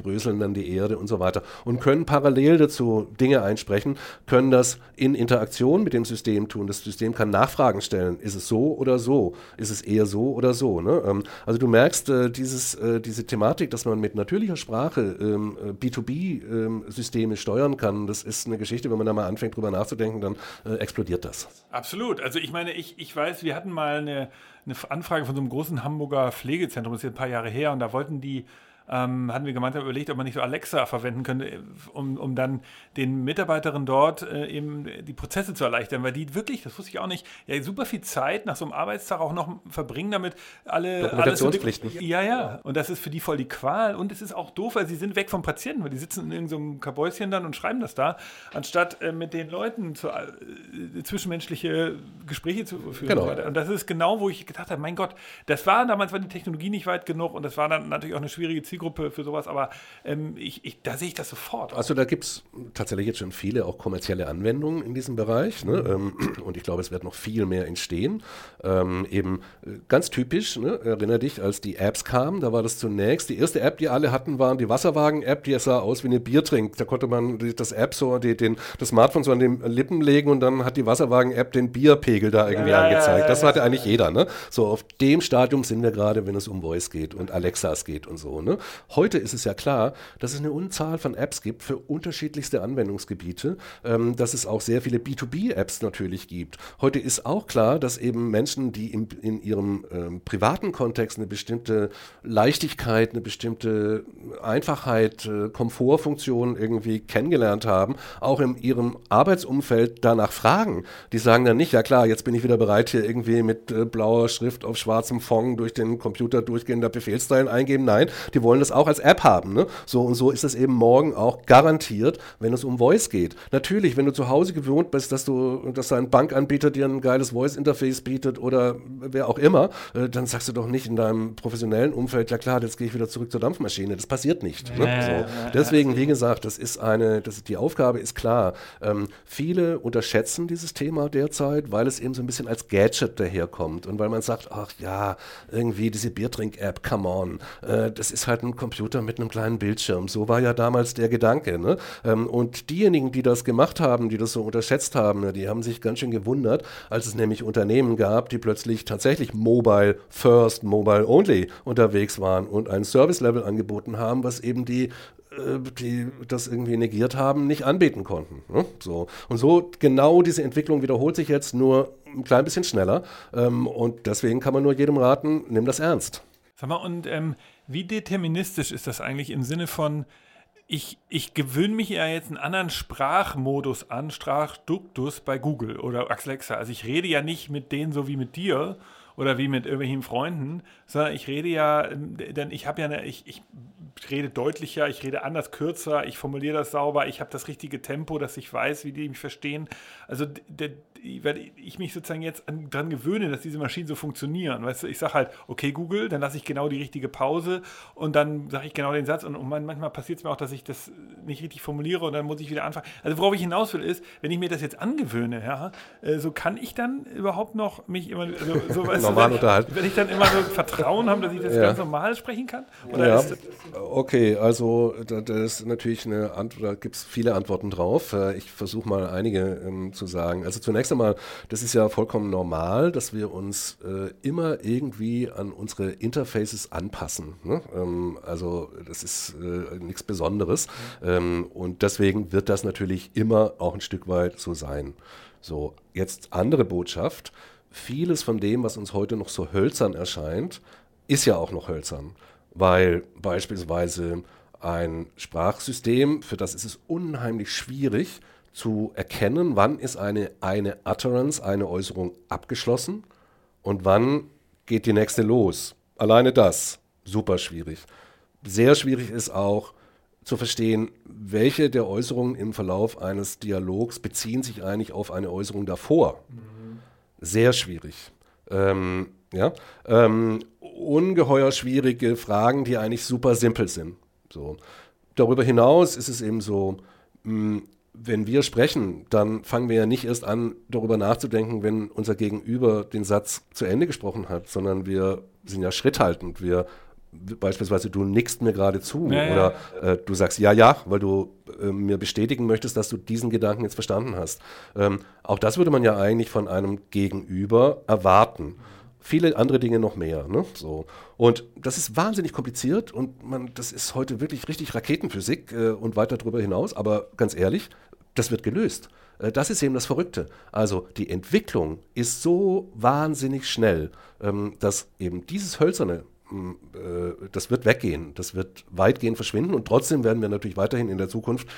bröseln dann die Erde und so weiter und können parallel dazu Dinge einsprechen, können das in Interaktion mit dem System tun. Das System kann Nachfragen stellen. Ist es so oder so? Ist es eher so oder so? Ne? Ähm, also du merkst, äh, dieses, äh, diese Thematik, dass man mit natürlicher Sprache ähm, B2B-Systeme ähm, steuern kann, das ist eine Geschichte, wenn man da mal anfängt, drüber nachzudenken, dann äh, explodiert das. Absolut. Also ich meine, ich, ich weiß, wir hatten mal eine, eine Anfrage von so einem großen Hamburger Pflegezentrum, das ist jetzt ein paar Jahre her, und da wollten die ähm, hatten wir gemeinsam überlegt, ob man nicht so Alexa verwenden könnte, um, um dann den Mitarbeiterinnen dort äh, eben die Prozesse zu erleichtern, weil die wirklich, das wusste ich auch nicht, ja super viel Zeit nach so einem Arbeitstag auch noch verbringen, damit alle Dokumentationspflichten. Alles ja, ja. Und das ist für die voll die Qual. Und es ist auch doof, weil sie sind weg vom Patienten, weil die sitzen in irgendeinem so Kabäuschen dann und schreiben das da, anstatt äh, mit den Leuten zu, äh, zwischenmenschliche Gespräche zu führen. Genau. Und, und das ist genau, wo ich gedacht habe, mein Gott, das war damals war die Technologie nicht weit genug und das war dann natürlich auch eine schwierige Zielgruppe Zielgruppe für sowas, aber ähm, ich, ich, da sehe ich das sofort. Also da gibt es tatsächlich jetzt schon viele auch kommerzielle Anwendungen in diesem Bereich ne? ähm, und ich glaube, es wird noch viel mehr entstehen. Ähm, eben äh, ganz typisch, ne? erinnere dich, als die Apps kamen, da war das zunächst, die erste App, die alle hatten, waren die Wasserwagen-App, die sah aus wie eine Biertrink. Da konnte man das App so, die, den, das Smartphone so an den Lippen legen und dann hat die Wasserwagen-App den Bierpegel da irgendwie ja, angezeigt. Ja, ja, das hatte eigentlich jeder. Ne? So auf dem Stadium sind wir gerade, wenn es um Voice geht und Alexas geht und so. Ne? Heute ist es ja klar, dass es eine Unzahl von Apps gibt für unterschiedlichste Anwendungsgebiete, ähm, dass es auch sehr viele B2B-Apps natürlich gibt. Heute ist auch klar, dass eben Menschen, die in, in ihrem ähm, privaten Kontext eine bestimmte Leichtigkeit, eine bestimmte Einfachheit, äh, Komfortfunktion irgendwie kennengelernt haben, auch in ihrem Arbeitsumfeld danach fragen. Die sagen dann nicht, ja klar, jetzt bin ich wieder bereit, hier irgendwie mit äh, blauer Schrift auf schwarzem Fond durch den Computer durchgehender Befehlsteilen eingeben. Nein, die wollen wollen das auch als App haben. Ne? So und so ist es eben morgen auch garantiert, wenn es um Voice geht. Natürlich, wenn du zu Hause gewohnt bist, dass du, dass dein Bankanbieter dir ein geiles Voice-Interface bietet oder wer auch immer, äh, dann sagst du doch nicht in deinem professionellen Umfeld, ja klar, jetzt gehe ich wieder zurück zur Dampfmaschine. Das passiert nicht. Ne? So. Deswegen, wie gesagt, das ist eine, das, die Aufgabe ist klar. Ähm, viele unterschätzen dieses Thema derzeit, weil es eben so ein bisschen als Gadget daherkommt und weil man sagt, ach ja, irgendwie diese Biertrink-App, come on, äh, das ist halt ein Computer mit einem kleinen Bildschirm. So war ja damals der Gedanke. Ne? Ähm, und diejenigen, die das gemacht haben, die das so unterschätzt haben, die haben sich ganz schön gewundert, als es nämlich Unternehmen gab, die plötzlich tatsächlich Mobile First, Mobile Only unterwegs waren und ein Service-Level angeboten haben, was eben die äh, die das irgendwie negiert haben, nicht anbieten konnten. Ne? So. Und so genau diese Entwicklung wiederholt sich jetzt nur ein klein bisschen schneller. Ähm, und deswegen kann man nur jedem raten, nimm das ernst. Sag mal, und ähm, wie deterministisch ist das eigentlich im Sinne von, ich, ich gewöhne mich ja jetzt einen anderen Sprachmodus an, Sprachduktus bei Google oder Alexa. Also ich rede ja nicht mit denen so wie mit dir oder wie mit irgendwelchen Freunden, sondern ich rede ja, denn ich habe ja eine, ich, ich rede deutlicher, ich rede anders, kürzer, ich formuliere das sauber, ich habe das richtige Tempo, dass ich weiß, wie die mich verstehen. Also der, weil ich mich sozusagen jetzt daran gewöhne, dass diese Maschinen so funktionieren. Weißt du, ich sage halt, okay, Google, dann lasse ich genau die richtige Pause und dann sage ich genau den Satz und, und manchmal passiert es mir auch, dass ich das nicht richtig formuliere und dann muss ich wieder anfangen. Also worauf ich hinaus will, ist, wenn ich mir das jetzt angewöhne, ja, äh, so kann ich dann überhaupt noch mich immer also, so, weißt normal unterhalten. Wenn ich dann immer so Vertrauen habe, dass ich das ja. ganz normal sprechen kann? Oder ja. Das, okay, also da, das ist natürlich eine Antwort, da gibt es viele Antworten drauf. Äh, ich versuche mal einige ähm, zu sagen. Also zunächst zunächst einmal, das ist ja vollkommen normal, dass wir uns äh, immer irgendwie an unsere Interfaces anpassen. Ne? Ähm, also das ist äh, nichts Besonderes. Ähm, und deswegen wird das natürlich immer auch ein Stück weit so sein. So, jetzt andere Botschaft. Vieles von dem, was uns heute noch so hölzern erscheint, ist ja auch noch hölzern. Weil beispielsweise ein Sprachsystem, für das ist es unheimlich schwierig, zu erkennen, wann ist eine, eine Utterance, eine Äußerung abgeschlossen und wann geht die nächste los. Alleine das, super schwierig. Sehr schwierig ist auch zu verstehen, welche der Äußerungen im Verlauf eines Dialogs beziehen sich eigentlich auf eine Äußerung davor. Mhm. Sehr schwierig. Ähm, ja? Ähm, ungeheuer schwierige Fragen, die eigentlich super simpel sind. So. Darüber hinaus ist es eben so, mh, hm, wenn wir sprechen, dann fangen wir ja nicht erst an, darüber nachzudenken, wenn unser Gegenüber den Satz zu Ende gesprochen hat, sondern wir sind ja schritthaltend. Wir beispielsweise du nickst mir gerade zu ja, oder ja. Äh, du sagst ja, ja, weil du äh, mir bestätigen möchtest, dass du diesen Gedanken jetzt verstanden hast. Ähm, auch das würde man ja eigentlich von einem Gegenüber erwarten. Viele andere Dinge noch mehr. Ne? So. Und das ist wahnsinnig kompliziert und man, das ist heute wirklich richtig Raketenphysik äh, und weiter darüber hinaus. Aber ganz ehrlich, das wird gelöst. Äh, das ist eben das Verrückte. Also die Entwicklung ist so wahnsinnig schnell, ähm, dass eben dieses hölzerne, mm, äh, das wird weggehen, das wird weitgehend verschwinden und trotzdem werden wir natürlich weiterhin in der Zukunft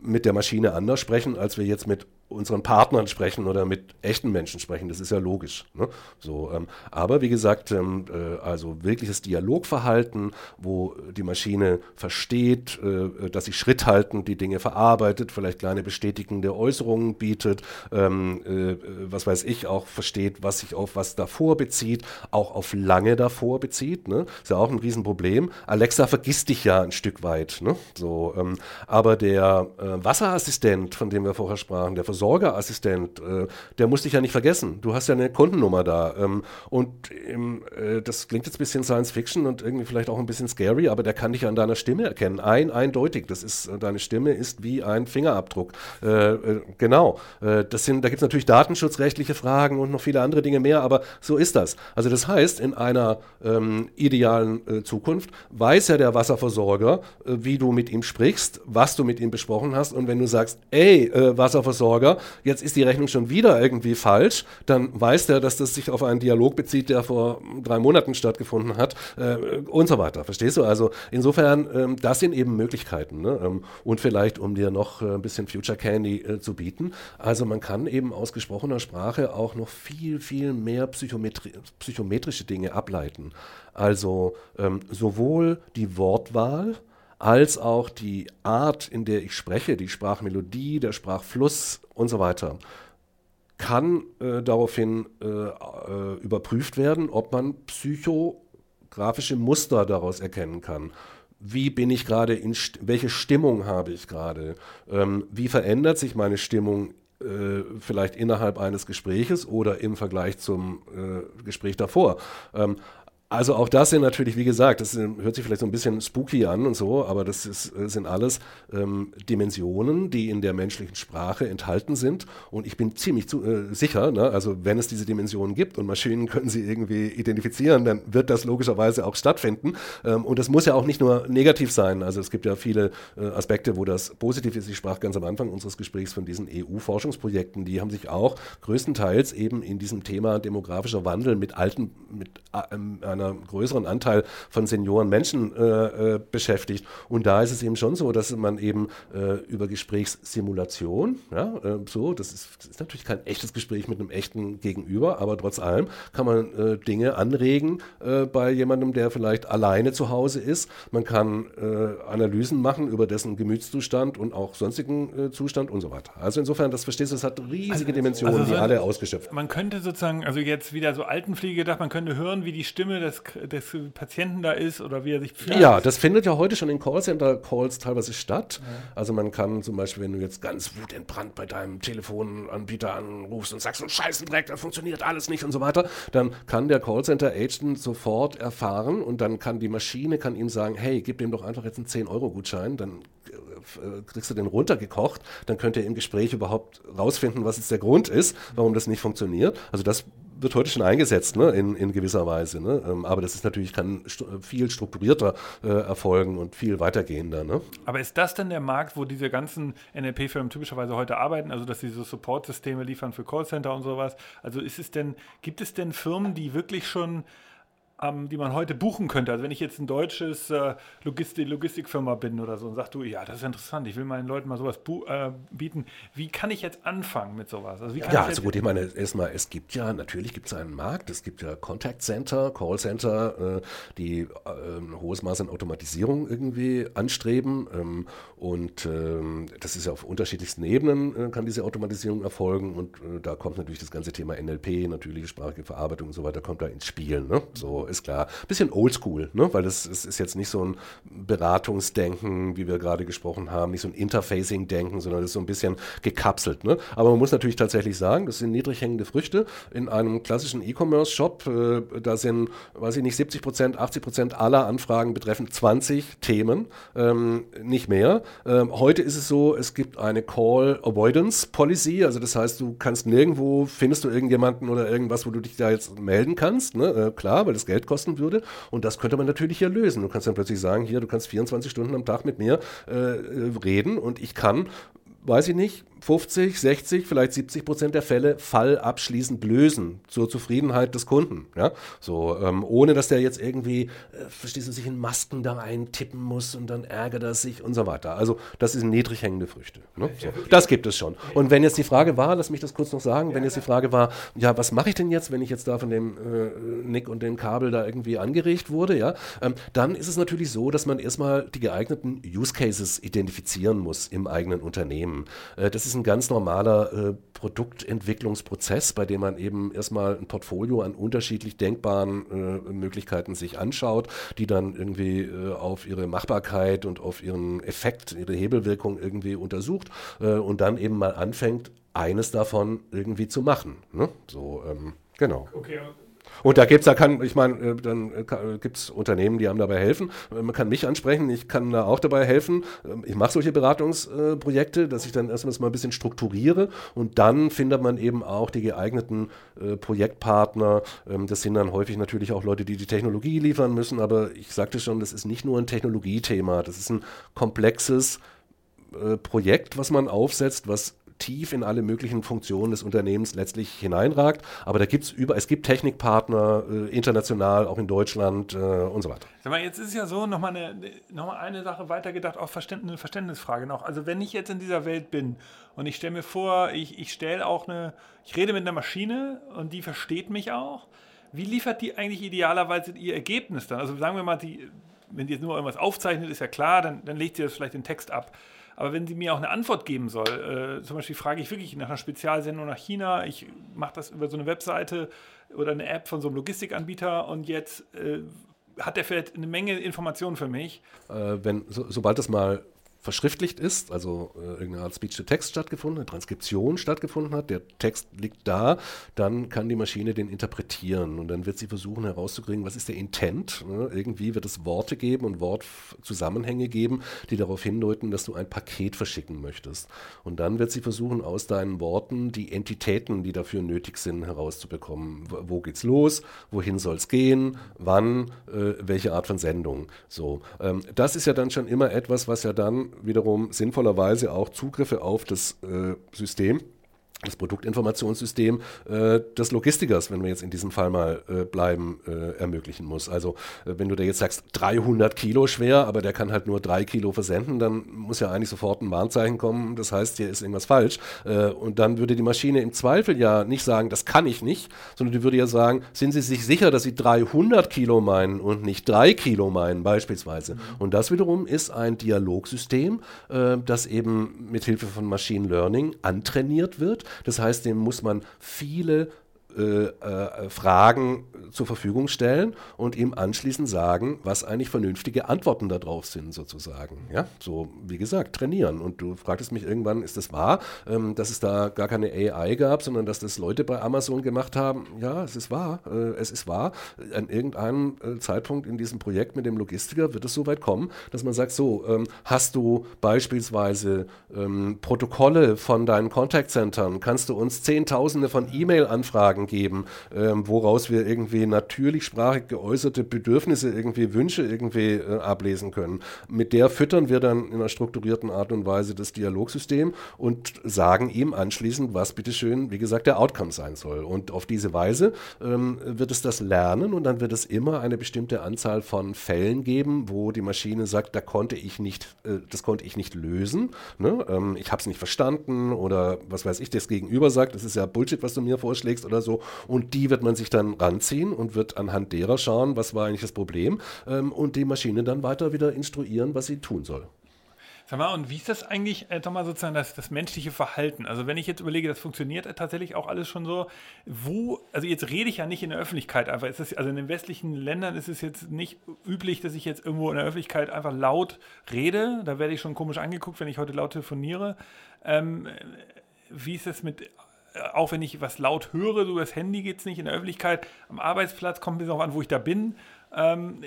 mit der Maschine anders sprechen, als wir jetzt mit unseren Partnern sprechen oder mit echten Menschen sprechen. Das ist ja logisch. Ne? So, ähm, aber wie gesagt, ähm, äh, also wirkliches Dialogverhalten, wo die Maschine versteht, äh, dass sie Schritt halten, die Dinge verarbeitet, vielleicht kleine bestätigende Äußerungen bietet, ähm, äh, was weiß ich, auch versteht, was sich auf was davor bezieht, auch auf lange davor bezieht. Ne? Ist ja auch ein Riesenproblem. Alexa vergisst dich ja ein Stück weit. Ne? So, ähm, aber der äh, Wasserassistent, von dem wir vorher sprachen, der Versorgerassistent, äh, der muss dich ja nicht vergessen. Du hast ja eine Kundennummer da. Ähm, und im, äh, das klingt jetzt ein bisschen Science Fiction und irgendwie vielleicht auch ein bisschen scary, aber der kann dich an deiner Stimme erkennen. Ein, eindeutig. Das ist, äh, deine Stimme ist wie ein Fingerabdruck. Äh, äh, genau. das sind, da gibt es natürlich datenschutzrechtliche Fragen und noch viele andere Dinge mehr, aber so ist das. Also das heißt, in einer ähm, idealen Zukunft weiß ja der Wasserversorger, wie du mit ihm sprichst, was du mit ihm besprochen hast. Und wenn du sagst, ey, Wasserversorger, Jetzt ist die Rechnung schon wieder irgendwie falsch, dann weiß der, dass das sich auf einen Dialog bezieht, der vor drei Monaten stattgefunden hat äh, und so weiter. Verstehst du? Also insofern, ähm, das sind eben Möglichkeiten. Ne? Ähm, und vielleicht, um dir noch äh, ein bisschen Future Candy äh, zu bieten, also man kann eben aus gesprochener Sprache auch noch viel, viel mehr Psychometri psychometrische Dinge ableiten. Also ähm, sowohl die Wortwahl, als auch die Art, in der ich spreche, die Sprachmelodie, der Sprachfluss und so weiter, kann äh, daraufhin äh, äh, überprüft werden, ob man psychografische Muster daraus erkennen kann. Wie bin ich gerade, in st welche Stimmung habe ich gerade? Ähm, wie verändert sich meine Stimmung äh, vielleicht innerhalb eines Gespräches oder im Vergleich zum äh, Gespräch davor? Ähm, also auch das sind natürlich, wie gesagt, das hört sich vielleicht so ein bisschen spooky an und so, aber das ist, äh, sind alles ähm, Dimensionen, die in der menschlichen Sprache enthalten sind. Und ich bin ziemlich zu, äh, sicher, ne, also wenn es diese Dimensionen gibt und Maschinen (laughs) können sie irgendwie identifizieren, dann wird das logischerweise auch stattfinden. Ähm, und das muss ja auch nicht nur negativ sein. Also es gibt ja viele äh, Aspekte, wo das positiv ist. Ich sprach ganz am Anfang unseres Gesprächs von diesen EU-Forschungsprojekten, die haben sich auch größtenteils eben in diesem Thema demografischer Wandel mit alten, mit äh, einer größeren Anteil von Senioren Menschen äh, äh, beschäftigt. Und da ist es eben schon so, dass man eben äh, über Gesprächssimulation, ja, äh, so, das ist, das ist, natürlich kein echtes Gespräch mit einem echten Gegenüber, aber trotz allem kann man äh, Dinge anregen äh, bei jemandem, der vielleicht alleine zu Hause ist. Man kann Analysen machen über dessen Gemütszustand und auch sonstigen Zustand und so weiter. Also insofern, das verstehst du, es hat riesige also, Dimensionen, also so die alle ausgeschöpft Man könnte sozusagen, also jetzt wieder so Altenpflege gedacht, man könnte hören, wie die Stimme des, des Patienten da ist oder wie er sich fühlt. Ja, das findet ja heute schon in Callcenter-Calls teilweise statt. Ja. Also man kann zum Beispiel, wenn du jetzt ganz wutentbrannt bei deinem Telefonanbieter anrufst und sagst, so Scheißendreck, da funktioniert alles nicht und so weiter, dann kann der Callcenter-Agent sofort erfahren und dann kann die Maschine kann ihm sagen, hey, gib dem doch einfach jetzt einen 10-Euro-Gutschein, dann äh, kriegst du den runtergekocht, dann könnt ihr im Gespräch überhaupt rausfinden, was jetzt der Grund ist, warum das nicht funktioniert. Also das wird heute schon eingesetzt, ne, in, in gewisser Weise. Ne? Ähm, aber das ist natürlich, kann viel strukturierter äh, erfolgen und viel weitergehender. Ne? Aber ist das denn der Markt, wo diese ganzen NLP-Firmen typischerweise heute arbeiten, also dass sie so Support-Systeme liefern für Callcenter und sowas? Also ist es denn, gibt es denn Firmen, die wirklich schon ähm, die man heute buchen könnte. Also wenn ich jetzt ein deutsches äh, Logistik Logistikfirma bin oder so und sagst du, ja, das ist interessant, ich will meinen Leuten mal sowas äh, bieten. Wie kann ich jetzt anfangen mit sowas? Also ja, also gut, ich meine, erstmal, es gibt ja, natürlich gibt es einen Markt, es gibt ja Contact Center, Call Center, äh, die ein hohes Maß an Automatisierung irgendwie anstreben ähm, und ähm, das ist ja auf unterschiedlichsten Ebenen äh, kann diese Automatisierung erfolgen und äh, da kommt natürlich das ganze Thema NLP, natürliche sprachliche Verarbeitung und so weiter, kommt da ins Spiel. Ne? So, ist klar. Bisschen oldschool, ne? weil das, ist jetzt nicht so ein Beratungsdenken, wie wir gerade gesprochen haben, nicht so ein Interfacing-Denken, sondern das ist so ein bisschen gekapselt. Ne? Aber man muss natürlich tatsächlich sagen, das sind niedrig hängende Früchte. In einem klassischen E-Commerce-Shop, äh, da sind, weiß ich nicht, 70 Prozent, 80 Prozent aller Anfragen betreffen 20 Themen, ähm, nicht mehr. Ähm, heute ist es so, es gibt eine Call Avoidance Policy, also das heißt, du kannst nirgendwo, findest du irgendjemanden oder irgendwas, wo du dich da jetzt melden kannst, ne? Äh, klar, weil das Geld Geld kosten würde. Und das könnte man natürlich hier lösen. Du kannst dann plötzlich sagen, hier, du kannst 24 Stunden am Tag mit mir äh, reden und ich kann weiß ich nicht, 50, 60, vielleicht 70 Prozent der Fälle Fall abschließend lösen zur Zufriedenheit des Kunden. Ja? So, ähm, ohne dass der jetzt irgendwie, äh, verstehst du, sich in Masken da eintippen muss und dann ärgert er sich und so weiter. Also das sind niedrig hängende Früchte. Ne? So, das gibt es schon. Und wenn jetzt die Frage war, lass mich das kurz noch sagen, wenn jetzt die Frage war, ja, was mache ich denn jetzt, wenn ich jetzt da von dem äh, Nick und dem Kabel da irgendwie angeregt wurde, ja, ähm, dann ist es natürlich so, dass man erstmal die geeigneten Use Cases identifizieren muss im eigenen Unternehmen. Äh, das ist ein ganz normaler äh, Produktentwicklungsprozess, bei dem man eben erstmal ein Portfolio an unterschiedlich denkbaren äh, Möglichkeiten sich anschaut, die dann irgendwie äh, auf ihre Machbarkeit und auf ihren Effekt, ihre Hebelwirkung irgendwie untersucht äh, und dann eben mal anfängt, eines davon irgendwie zu machen. Ne? So, ähm, genau. Okay, und da gibt es, da kann, ich meine, äh, dann äh, gibt es Unternehmen, die einem dabei helfen. Äh, man kann mich ansprechen, ich kann da auch dabei helfen. Ähm, ich mache solche Beratungsprojekte, dass ich dann erstmal ein bisschen strukturiere und dann findet man eben auch die geeigneten Projektpartner. Ähm, das sind dann häufig natürlich auch Leute, die die Technologie liefern müssen, aber ich sagte schon, das ist nicht nur ein Technologiethema, das ist ein komplexes Projekt, was man aufsetzt, was tief in alle möglichen Funktionen des Unternehmens letztlich hineinragt. Aber da gibt es über, es gibt Technikpartner äh, international, auch in Deutschland äh, und so weiter. Sag mal, jetzt ist ja so, nochmal eine, noch mal eine Sache weitergedacht, auch Verständnis, eine Verständnisfrage noch. Also wenn ich jetzt in dieser Welt bin und ich stelle mir vor, ich, ich stelle auch eine, ich rede mit einer Maschine und die versteht mich auch. Wie liefert die eigentlich idealerweise ihr Ergebnis dann? Also sagen wir mal, die, wenn die jetzt nur irgendwas aufzeichnet, ist ja klar, dann, dann legt sie das vielleicht den Text ab. Aber wenn sie mir auch eine Antwort geben soll, äh, zum Beispiel frage ich wirklich nach einer Spezialsendung nach China, ich mache das über so eine Webseite oder eine App von so einem Logistikanbieter und jetzt äh, hat der vielleicht eine Menge Informationen für mich. Äh, wenn, so, sobald das mal verschriftlicht ist, also äh, irgendeine Art Speech-to-Text stattgefunden, eine Transkription stattgefunden hat, der Text liegt da, dann kann die Maschine den interpretieren und dann wird sie versuchen herauszukriegen, was ist der Intent. Ne? Irgendwie wird es Worte geben und Wortzusammenhänge geben, die darauf hindeuten, dass du ein Paket verschicken möchtest. Und dann wird sie versuchen, aus deinen Worten die Entitäten, die dafür nötig sind, herauszubekommen. Wo geht's los? Wohin soll es gehen? Wann? Äh, welche Art von Sendung? So, ähm, das ist ja dann schon immer etwas, was ja dann wiederum sinnvollerweise auch Zugriffe auf das äh, System das Produktinformationssystem äh, des Logistikers, wenn wir jetzt in diesem Fall mal äh, bleiben, äh, ermöglichen muss. Also äh, wenn du da jetzt sagst 300 Kilo schwer, aber der kann halt nur drei Kilo versenden, dann muss ja eigentlich sofort ein Warnzeichen kommen, das heißt, hier ist irgendwas falsch. Äh, und dann würde die Maschine im Zweifel ja nicht sagen, das kann ich nicht, sondern die würde ja sagen, sind Sie sich sicher, dass Sie 300 Kilo meinen und nicht drei Kilo meinen beispielsweise. Mhm. Und das wiederum ist ein Dialogsystem, äh, das eben mit Hilfe von Machine Learning antrainiert wird das heißt, dem muss man viele äh, äh, Fragen zur Verfügung stellen und ihm anschließend sagen, was eigentlich vernünftige Antworten darauf sind, sozusagen. Ja, so wie gesagt, trainieren. Und du fragtest mich irgendwann, ist das wahr, ähm, dass es da gar keine AI gab, sondern dass das Leute bei Amazon gemacht haben? Ja, es ist wahr. Äh, es ist wahr. An irgendeinem äh, Zeitpunkt in diesem Projekt mit dem Logistiker wird es so weit kommen, dass man sagt, so, ähm, hast du beispielsweise ähm, Protokolle von deinen Contact-Centern, kannst du uns Zehntausende von E-Mail-Anfragen geben, ähm, woraus wir irgendwie natürlich sprachig geäußerte Bedürfnisse, irgendwie Wünsche irgendwie äh, ablesen können. Mit der füttern wir dann in einer strukturierten Art und Weise das Dialogsystem und sagen ihm anschließend, was bitteschön, wie gesagt, der Outcome sein soll. Und auf diese Weise ähm, wird es das lernen und dann wird es immer eine bestimmte Anzahl von Fällen geben, wo die Maschine sagt, da konnte ich nicht, äh, das konnte ich nicht lösen. Ne? Ähm, ich habe es nicht verstanden oder was weiß ich, das Gegenüber sagt, das ist ja Bullshit, was du mir vorschlägst oder so und die wird man sich dann ranziehen und wird anhand derer schauen, was war eigentlich das Problem ähm, und die Maschine dann weiter wieder instruieren, was sie tun soll. Sag mal, und wie ist das eigentlich, äh, mal sozusagen das, das menschliche Verhalten? Also wenn ich jetzt überlege, das funktioniert tatsächlich auch alles schon so, wo, also jetzt rede ich ja nicht in der Öffentlichkeit einfach, das, also in den westlichen Ländern ist es jetzt nicht üblich, dass ich jetzt irgendwo in der Öffentlichkeit einfach laut rede, da werde ich schon komisch angeguckt, wenn ich heute laut telefoniere. Ähm, wie ist das mit auch wenn ich was laut höre, so das Handy geht es nicht in der Öffentlichkeit, am Arbeitsplatz kommt es auch an, wo ich da bin. Ähm,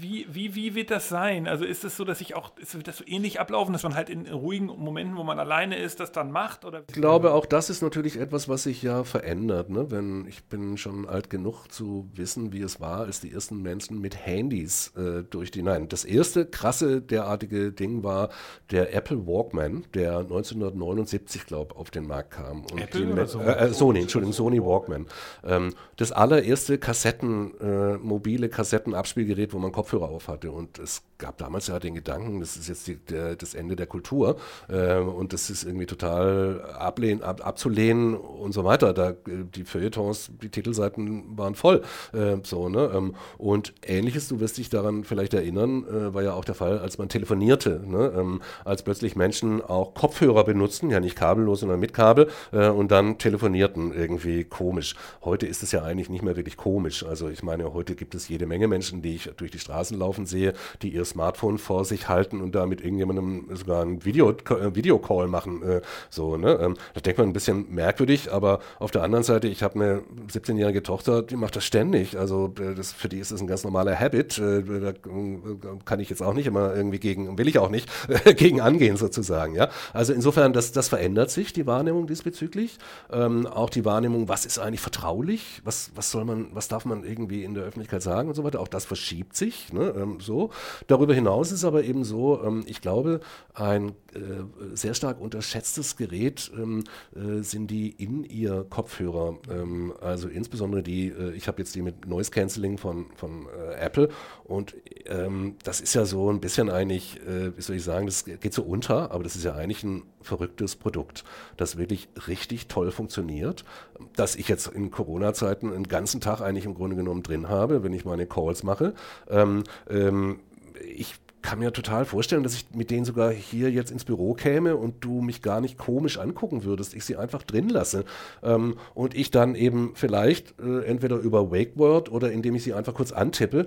wie, wie, wie wird das sein? Also ist es so, dass ich auch, ist das so ähnlich ablaufen, dass man halt in ruhigen Momenten, wo man alleine ist, das dann macht? Oder? Ich glaube, auch das ist natürlich etwas, was sich ja verändert. Ne? Wenn, ich bin schon alt genug zu wissen, wie es war, als die ersten Menschen mit Handys äh, durch die, nein, das erste krasse derartige Ding war der Apple Walkman, der 1979, glaube ich, auf den Markt kam. Und Apple oder so? äh, äh, Sony, Entschuldigung, Sony Walkman. Ähm, das allererste Kassetten, äh, mobile Kassettenabspielgerät, wo man Kopfhörer auf hatte. Und es gab damals ja den Gedanken, das ist jetzt die, der, das Ende der Kultur äh, und das ist irgendwie total ablehnen, ab, abzulehnen und so weiter. Da, die Feuilletons, die Titelseiten waren voll. Äh, so, ne? Ähm, und ähnliches, du wirst dich daran vielleicht erinnern, äh, war ja auch der Fall, als man telefonierte, ne? ähm, als plötzlich Menschen auch Kopfhörer benutzten, ja nicht kabellos, sondern mit Kabel äh, und dann telefonierten irgendwie komisch. Heute ist es ja eigentlich nicht mehr wirklich komisch. Also ich meine, heute gibt es jede Menge Menschen, die ich durch die Straßen laufen sehe, die ihr Smartphone vor sich halten und da mit irgendjemandem sogar ein Video, äh, Videocall machen. Äh, so, ne? Ähm, das denkt man ein bisschen merkwürdig, aber auf der anderen Seite, ich habe eine 17-jährige Tochter, die macht das ständig. Also äh, das, für die ist das ein ganz normaler Habit. Äh, da äh, kann ich jetzt auch nicht immer irgendwie gegen, will ich auch nicht, (laughs) gegen angehen sozusagen. Ja? Also insofern, das, das verändert sich, die Wahrnehmung diesbezüglich. Ähm, auch die Wahrnehmung, was ist eigentlich vertraulich? Was, was soll man, was darf man irgendwie in der Öffentlichkeit sagen und so weiter. Auch das verschiebt sich. wichtig. Ne? Ähm, so. Darüber hinaus ist aber eben so, ähm, ich glaube, ein sehr stark unterschätztes Gerät ähm, äh, sind die In-Ear-Kopfhörer. Ähm, also insbesondere die, äh, ich habe jetzt die mit Noise Cancelling von, von äh, Apple und ähm, das ist ja so ein bisschen eigentlich, äh, wie soll ich sagen, das geht so unter, aber das ist ja eigentlich ein verrücktes Produkt, das wirklich richtig toll funktioniert, dass ich jetzt in Corona-Zeiten einen ganzen Tag eigentlich im Grunde genommen drin habe, wenn ich meine Calls mache. Ähm, ähm, ich kann mir total vorstellen, dass ich mit denen sogar hier jetzt ins Büro käme und du mich gar nicht komisch angucken würdest. Ich sie einfach drin lasse. Ähm, und ich dann eben vielleicht äh, entweder über WakeWord oder indem ich sie einfach kurz antippe,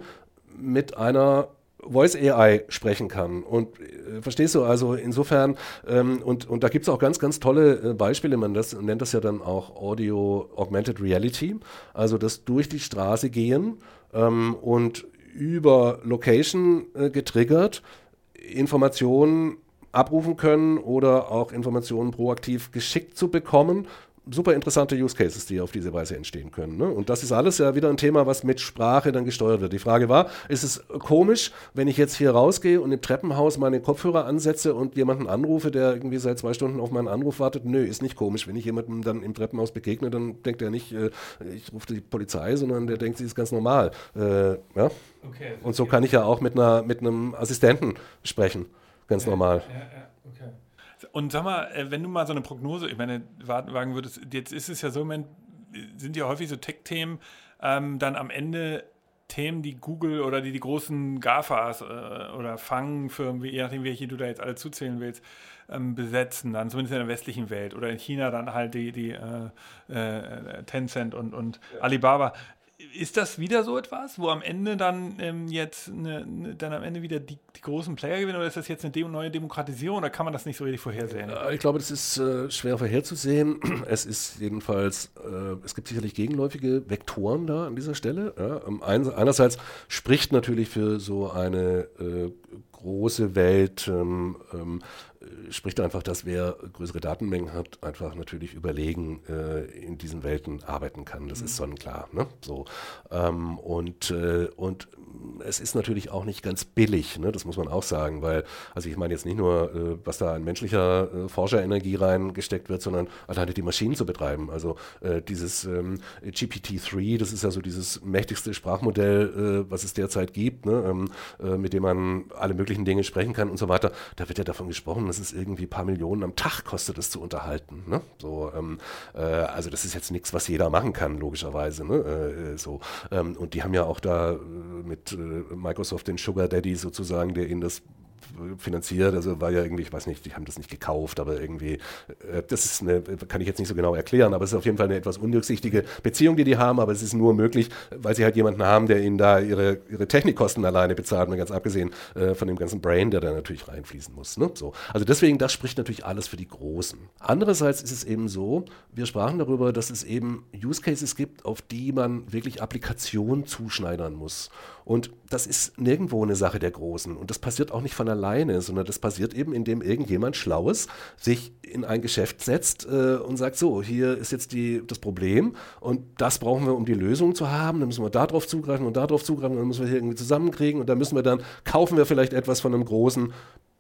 mit einer Voice AI sprechen kann. Und äh, verstehst du, also insofern, ähm, und, und da gibt es auch ganz, ganz tolle äh, Beispiele, man das, nennt das ja dann auch Audio Augmented Reality, also das durch die Straße gehen ähm, und über Location äh, getriggert Informationen abrufen können oder auch Informationen proaktiv geschickt zu bekommen super interessante Use Cases, die auf diese Weise entstehen können. Ne? Und das ist alles ja wieder ein Thema, was mit Sprache dann gesteuert wird. Die Frage war, ist es komisch, wenn ich jetzt hier rausgehe und im Treppenhaus meine Kopfhörer ansetze und jemanden anrufe, der irgendwie seit zwei Stunden auf meinen Anruf wartet? Nö, ist nicht komisch. Wenn ich jemandem dann im Treppenhaus begegne, dann denkt er nicht, äh, ich rufe die Polizei, sondern der denkt, sie ist ganz normal. Äh, ja? Okay, und so kann ich ja auch mit, einer, mit einem Assistenten sprechen. Ganz ja, normal. Ja, ja. Und sag mal, äh, wenn du mal so eine Prognose, ich meine, wagen würdest, jetzt ist es ja so, sind ja häufig so Tech-Themen, ähm, dann am Ende Themen, die Google oder die die großen GAFAs äh, oder Fangfirmen, je nachdem, welche du da jetzt alle zuzählen willst, ähm, besetzen, dann zumindest in der westlichen Welt oder in China dann halt die, die äh, äh, Tencent und, und ja. Alibaba ist das wieder so etwas, wo am Ende dann ähm, jetzt eine, eine, dann am Ende wieder die, die, großen Player gewinnen oder ist das jetzt eine Dem neue Demokratisierung oder kann man das nicht so richtig vorhersehen? Ich glaube, das ist äh, schwer vorherzusehen. (clears throat) Es ist jedenfalls, äh, es gibt sicherlich gegenläufige Vektoren da an dieser Stelle. Ja. Ähm, einerseits spricht natürlich für so eine äh, große Welt ähm, ähm, spricht einfach, dass wer größere Datenmengen hat, einfach natürlich überlegen äh, in diesen Welten arbeiten kann. Das mhm. ist sonnenklar. Ne? So, ähm, und, äh, und es ist natürlich auch nicht ganz billig, ne? das muss man auch sagen, weil, also ich meine jetzt nicht nur, äh, was da an menschlicher äh, Forscherenergie reingesteckt wird, sondern alleine die Maschinen zu betreiben. Also äh, dieses ähm, GPT-3, das ist ja so dieses mächtigste Sprachmodell, äh, was es derzeit gibt, ne? Ähm, äh, mit dem man alle möglichen Dinge sprechen kann und so weiter. Da wird ja davon gesprochen, dass es irgendwie ein paar Millionen am Tag kostet, es zu unterhalten. Ne? So, ähm, äh, also das ist jetzt nichts, was jeder machen kann, logischerweise. Ne? so. Ähm, und die haben ja auch da mit äh, Microsoft den Sugar Daddy sozusagen, der ihnen das finanziert. Also war ja irgendwie, ich weiß nicht, die haben das nicht gekauft, aber irgendwie, äh, das ist eine, kann ich jetzt nicht so genau erklären, aber es ist auf jeden Fall eine etwas undurchsichtige Beziehung, die die haben, aber es ist nur möglich, weil sie halt jemanden haben, der ihnen da ihre, ihre Technikkosten alleine bezahlt, mal ganz abgesehen äh, von dem ganzen Brain, der da natürlich reinfließen muss. Ne? So. Also deswegen, das spricht natürlich alles für die Großen. Andererseits ist es eben so, wir sprachen darüber, dass es eben Use Cases gibt, auf die man wirklich Applikationen zuschneidern muss. Und das ist nirgendwo eine Sache der Großen. Und das passiert auch nicht von alleine, sondern das passiert eben, indem irgendjemand Schlaues sich in ein Geschäft setzt äh, und sagt, so, hier ist jetzt die, das Problem und das brauchen wir, um die Lösung zu haben. Dann müssen wir darauf zugreifen und darauf zugreifen, dann müssen wir hier irgendwie zusammenkriegen und dann müssen wir dann, kaufen wir vielleicht etwas von einem großen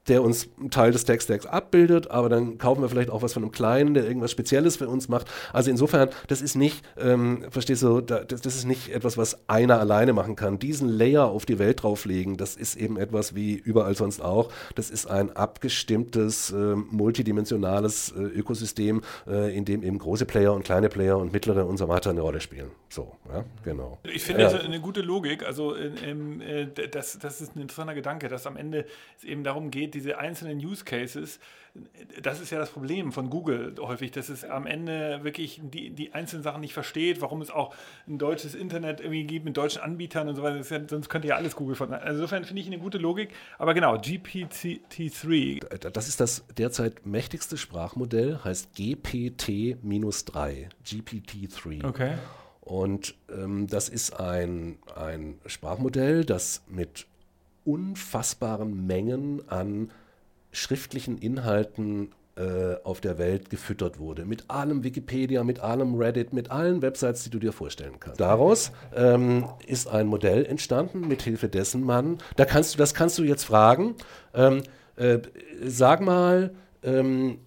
der uns einen Teil des Tech-Stacks abbildet, aber dann kaufen wir vielleicht auch was von einem Kleinen, der irgendwas Spezielles für uns macht. Also insofern, das ist nicht, ähm, verstehst du, das, das, ist nicht etwas, was einer alleine machen kann. Diesen Layer auf die Welt drauflegen, das ist eben etwas wie überall sonst auch. Das ist ein abgestimmtes, äh, multidimensionales äh, Ökosystem, äh, in dem eben große Player und kleine Player und mittlere und so weiter eine Rolle spielen. So, ja, genau. Ich finde ja. das eine gute Logik. Also ähm, äh, das, das ist ein interessanter Gedanke, dass am Ende es eben darum geht, diese einzelnen Use Cases, das ist ja das Problem von Google häufig, dass es am Ende wirklich die, die einzelnen Sachen nicht versteht, warum es auch ein deutsches Internet irgendwie gibt mit deutschen Anbietern und so weiter. Ja, sonst könnte ja alles Google von. Also insofern finde ich eine gute Logik. Aber genau, GPT-3. Das ist das derzeit mächtigste Sprachmodell, heißt GPT-3. GPT-3. Okay. Und ähm, das ist ein, ein Sprachmodell, das mit unfassbaren Mengen an schriftlichen Inhalten äh, auf der Welt gefüttert wurde. Mit allem Wikipedia, mit allem Reddit, mit allen Websites, die du dir vorstellen kannst. Daraus ähm, ist ein Modell entstanden, mithilfe dessen man, da kannst du, das kannst du jetzt fragen, ähm, äh, sag mal, ähm,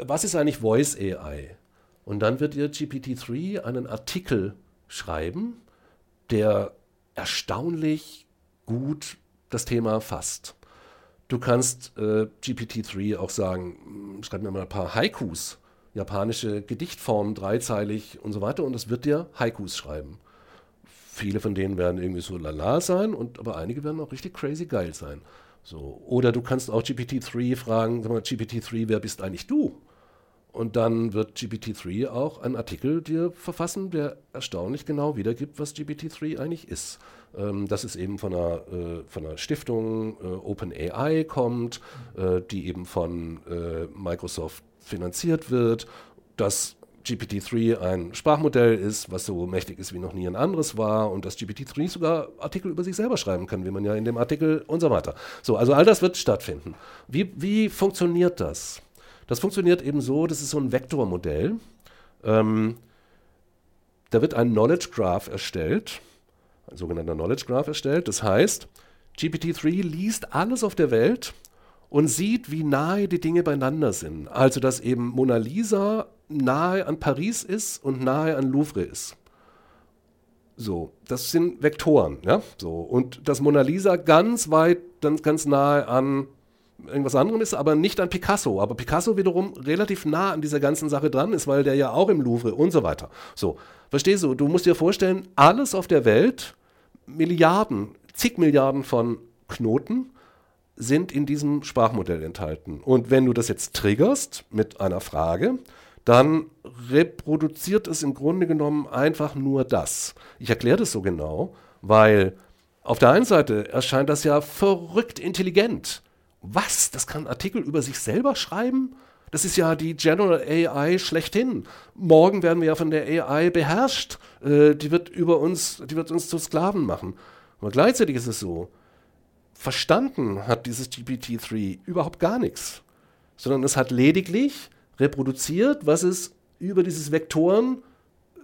was ist eigentlich Voice AI? Und dann wird dir GPT-3 einen Artikel schreiben, der erstaunlich gut das Thema fasst. Du kannst äh, GPT-3 auch sagen, hm, schreib mir mal ein paar Haikus, japanische Gedichtformen, dreizeilig und so weiter, und es wird dir Haikus schreiben. Viele von denen werden irgendwie so lala sein, und, aber einige werden auch richtig crazy geil sein. So. Oder du kannst auch GPT-3 fragen, sag mal, GPT-3, wer bist eigentlich du? Und dann wird GPT-3 auch einen Artikel dir verfassen, der erstaunlich genau wiedergibt, was GPT-3 eigentlich ist. Ähm, dass es eben von einer, äh, von einer Stiftung äh, OpenAI kommt, äh, die eben von äh, Microsoft finanziert wird, dass GPT-3 ein Sprachmodell ist, was so mächtig ist wie noch nie ein anderes war und dass GPT-3 sogar Artikel über sich selber schreiben kann, wie man ja in dem Artikel und so weiter. So, also all das wird stattfinden. Wie, wie funktioniert das? Das funktioniert eben so, das ist so ein Vektormodell. Ähm, da wird ein Knowledge Graph erstellt ein sogenannter Knowledge Graph erstellt. Das heißt, GPT-3 liest alles auf der Welt und sieht, wie nahe die Dinge beieinander sind. Also, dass eben Mona Lisa nahe an Paris ist und nahe an Louvre ist. So, das sind Vektoren, ja, so. Und dass Mona Lisa ganz weit, ganz, ganz nahe an irgendwas anderem ist, aber nicht an Picasso. Aber Picasso wiederum relativ nah an dieser ganzen Sache dran ist, weil der ja auch im Louvre und so weiter. So, verstehst du? Du musst dir vorstellen, alles auf der Welt Milliarden, zig Milliarden von Knoten sind in diesem Sprachmodell enthalten. Und wenn du das jetzt triggerst mit einer Frage, dann reproduziert es im Grunde genommen einfach nur das. Ich erkläre das so genau, weil auf der einen Seite erscheint das ja verrückt intelligent. Was? Das kann Artikel über sich selber schreiben? Das ist ja die General AI schlechthin. Morgen werden wir ja von der AI beherrscht. Äh, die wird über uns, die wird uns zu Sklaven machen. Aber gleichzeitig ist es so, verstanden hat dieses GPT-3 überhaupt gar nichts, sondern es hat lediglich reproduziert, was es über dieses Vektoren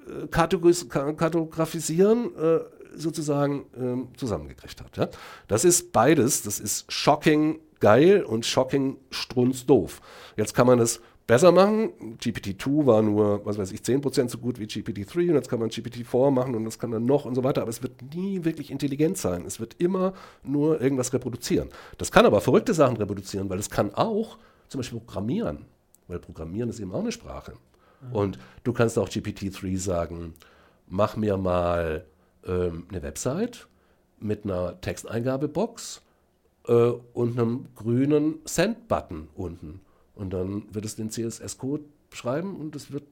äh, kartografisieren äh, sozusagen äh, zusammengekriegt hat. Ja? Das ist beides, das ist shocking geil und shocking strunzdoof. Jetzt kann man es besser machen. GPT-2 war nur, was weiß ich, 10% so gut wie GPT-3 und jetzt kann man GPT-4 machen und das kann dann noch und so weiter, aber es wird nie wirklich intelligent sein. Es wird immer nur irgendwas reproduzieren. Das kann aber verrückte Sachen reproduzieren, weil es kann auch zum Beispiel programmieren, weil Programmieren ist eben auch eine Sprache. Mhm. Und du kannst auch GPT-3 sagen, mach mir mal ähm, eine Website mit einer Texteingabebox äh, und einem grünen Send-Button unten. Und dann wird es den CSS-Code schreiben und es wird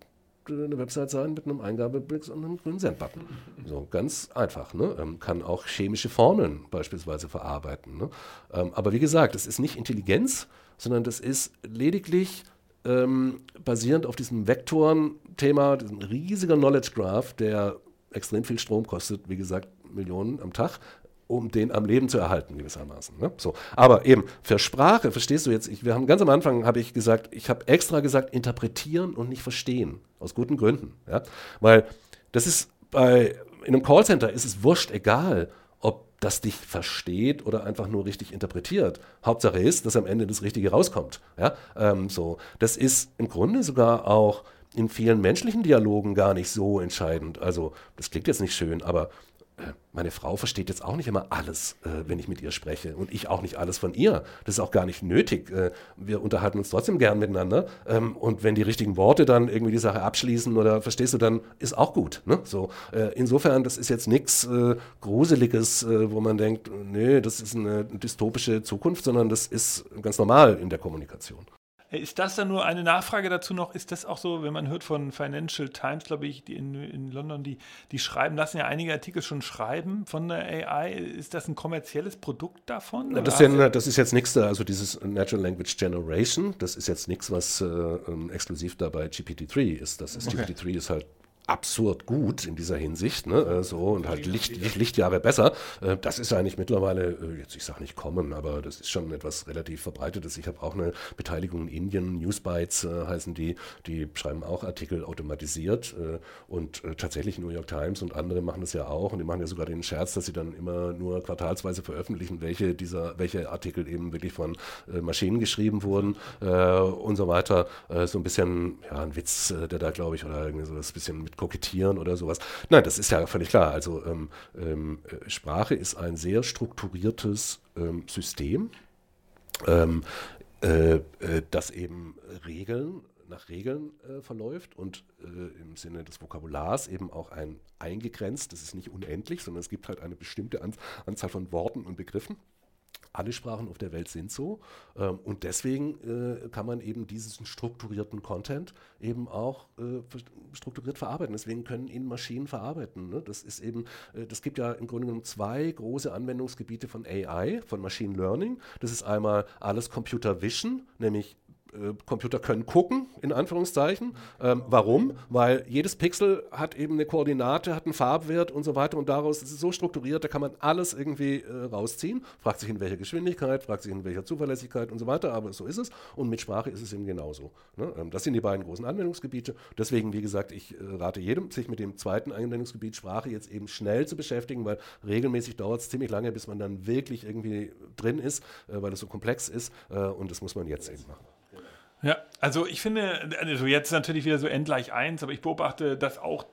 eine Website sein mit einem Eingabeblick und einem grünen Send-Button. So ganz einfach. Ne? Ähm, kann auch chemische Formeln beispielsweise verarbeiten. Ne? Ähm, aber wie gesagt, es ist nicht Intelligenz, sondern das ist lediglich ähm, basierend auf diesem Vektoren-Thema, diesem riesiger Knowledge Graph, der extrem viel Strom kostet, wie gesagt, Millionen am Tag, um den am Leben zu erhalten, gewissermaßen. Ne? So. Aber eben für Sprache, verstehst du jetzt, ich, wir haben ganz am Anfang, habe ich gesagt, ich habe extra gesagt, interpretieren und nicht verstehen. Aus guten Gründen. Ja? Weil das ist bei, in einem Callcenter ist es wurscht, egal, ob das dich versteht oder einfach nur richtig interpretiert. Hauptsache ist, dass am Ende das Richtige rauskommt. Ja? Ähm, so. Das ist im Grunde sogar auch in vielen menschlichen Dialogen gar nicht so entscheidend. Also, das klingt jetzt nicht schön, aber meine Frau versteht jetzt auch nicht immer alles, äh, wenn ich mit ihr spreche und ich auch nicht alles von ihr. Das ist auch gar nicht nötig. Äh, wir unterhalten uns trotzdem gern miteinander ähm, und wenn die richtigen Worte dann irgendwie die Sache abschließen oder verstehst du, dann ist auch gut. Ne? So, äh, insofern, das ist jetzt nichts äh, Gruseliges, äh, wo man denkt, nee, das ist eine dystopische Zukunft, sondern das ist ganz normal in der Kommunikation. Ist das dann nur eine Nachfrage dazu noch? Ist das auch so, wenn man hört von Financial Times, glaube ich, die in, in London, die, die schreiben, lassen ja einige Artikel schon schreiben von der AI. Ist das ein kommerzielles Produkt davon? Das, ja, das, ist jetzt nichts, also dieses Natural Language Generation, das ist jetzt nichts, was äh, exklusiv da bei GPT-3 ist. Das ist okay. GPT-3 ist halt absurd gut in dieser Hinsicht, ne? Äh, so und halt Licht, Lichtjahre besser. Äh, das ist eigentlich mittlerweile, äh, jetzt ich sage nicht kommen, aber das ist schon etwas relativ verbreitetes. Ich habe auch eine Beteiligung in Indien, Newsbytes äh, heißen die, die schreiben auch Artikel automatisiert äh, und äh, tatsächlich New York Times und andere machen das ja auch und die machen ja sogar den Scherz, dass sie dann immer nur quartalsweise veröffentlichen, welche dieser, welche Artikel eben wirklich von Maschinen geschrieben wurden und so weiter. so ein bisschen, ja, ein Witz, der da glaube ich, oder irgendwie so das bisschen mit kokettieren oder sowas. Nein, das ist ja völlig klar. Also ähm, ähm, Sprache ist ein sehr strukturiertes ähm, System, ähm, äh, äh, das eben Regeln nach Regeln äh, verläuft und äh, im Sinne des Vokabulars eben auch ein eingegrenzt, das ist nicht unendlich, sondern es gibt halt eine bestimmte An Anzahl von Worten und Begriffen alle Sprachen auf der Welt sind so. Ähm, und deswegen äh, kann man eben diesen strukturierten Content eben auch äh, strukturiert verarbeiten. Deswegen können ihn Maschinen verarbeiten. Ne? Das ist eben, äh, das gibt ja im Grunde genommen zwei große Anwendungsgebiete von AI, von Machine Learning. Das ist einmal alles Computer Vision, nämlich äh, Computer können gucken, in Anführungszeichen. Ähm, warum? Weil jedes Pixel hat eben eine Koordinate, hat einen Farbwert und so weiter und daraus ist es so strukturiert, da kann man alles irgendwie äh, rausziehen. Fragt sich in welcher Geschwindigkeit, fragt sich in welcher Zuverlässigkeit und so weiter, aber so ist es. Und mit Sprache ist es eben genauso. Ne? Ähm, das sind die beiden großen Anwendungsgebiete. Deswegen, wie gesagt, ich äh, rate jedem, sich mit dem zweiten Anwendungsgebiet Sprache jetzt eben schnell zu beschäftigen, weil regelmäßig dauert es ziemlich lange, bis man dann wirklich irgendwie drin ist, äh, weil es so komplex ist äh, und das muss man jetzt eben machen. Ja, also ich finde, also jetzt natürlich wieder so n gleich 1, aber ich beobachte, dass auch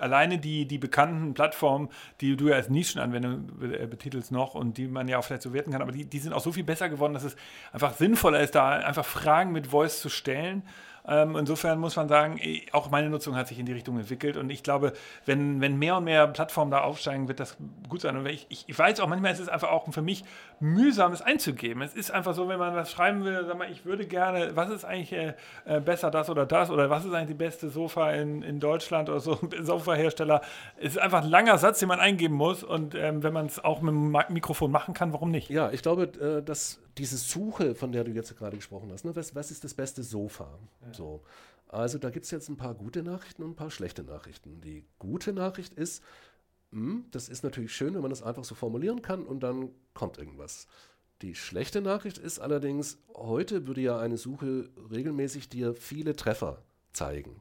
alleine die, die bekannten Plattformen, die du ja als Nischenanwendung betitelst noch und die man ja auch vielleicht so werten kann, aber die, die sind auch so viel besser geworden, dass es einfach sinnvoller ist, da einfach Fragen mit Voice zu stellen ähm, insofern muss man sagen, auch meine Nutzung hat sich in die Richtung entwickelt und ich glaube, wenn, wenn mehr und mehr Plattformen da aufsteigen, wird das gut sein. Und ich, ich, ich weiß auch, manchmal ist es einfach auch für mich mühsam, es einzugeben. Es ist einfach so, wenn man was schreiben will, sag mal, ich würde gerne, was ist eigentlich äh, äh besser, das oder das oder was ist eigentlich die beste Sofa in, in Deutschland oder so, (laughs) Sofahersteller. Es ist einfach ein langer Satz, den man eingeben muss und ähm, wenn man es auch mit dem Mikrofon machen kann, warum nicht? Ja, ich glaube, äh, dass diese Suche, von der du jetzt gerade gesprochen hast, ne, was, was ist das beste Sofa? Ja. So. Also da gibt es jetzt ein paar gute Nachrichten und ein paar schlechte Nachrichten. Die gute Nachricht ist, mh, hm, das ist natürlich schön, wenn man das einfach so formulieren kann und dann kommt irgendwas. Die schlechte Nachricht ist allerdings, heute würde ja eine Suche regelmäßig dir viele Treffer zeigen.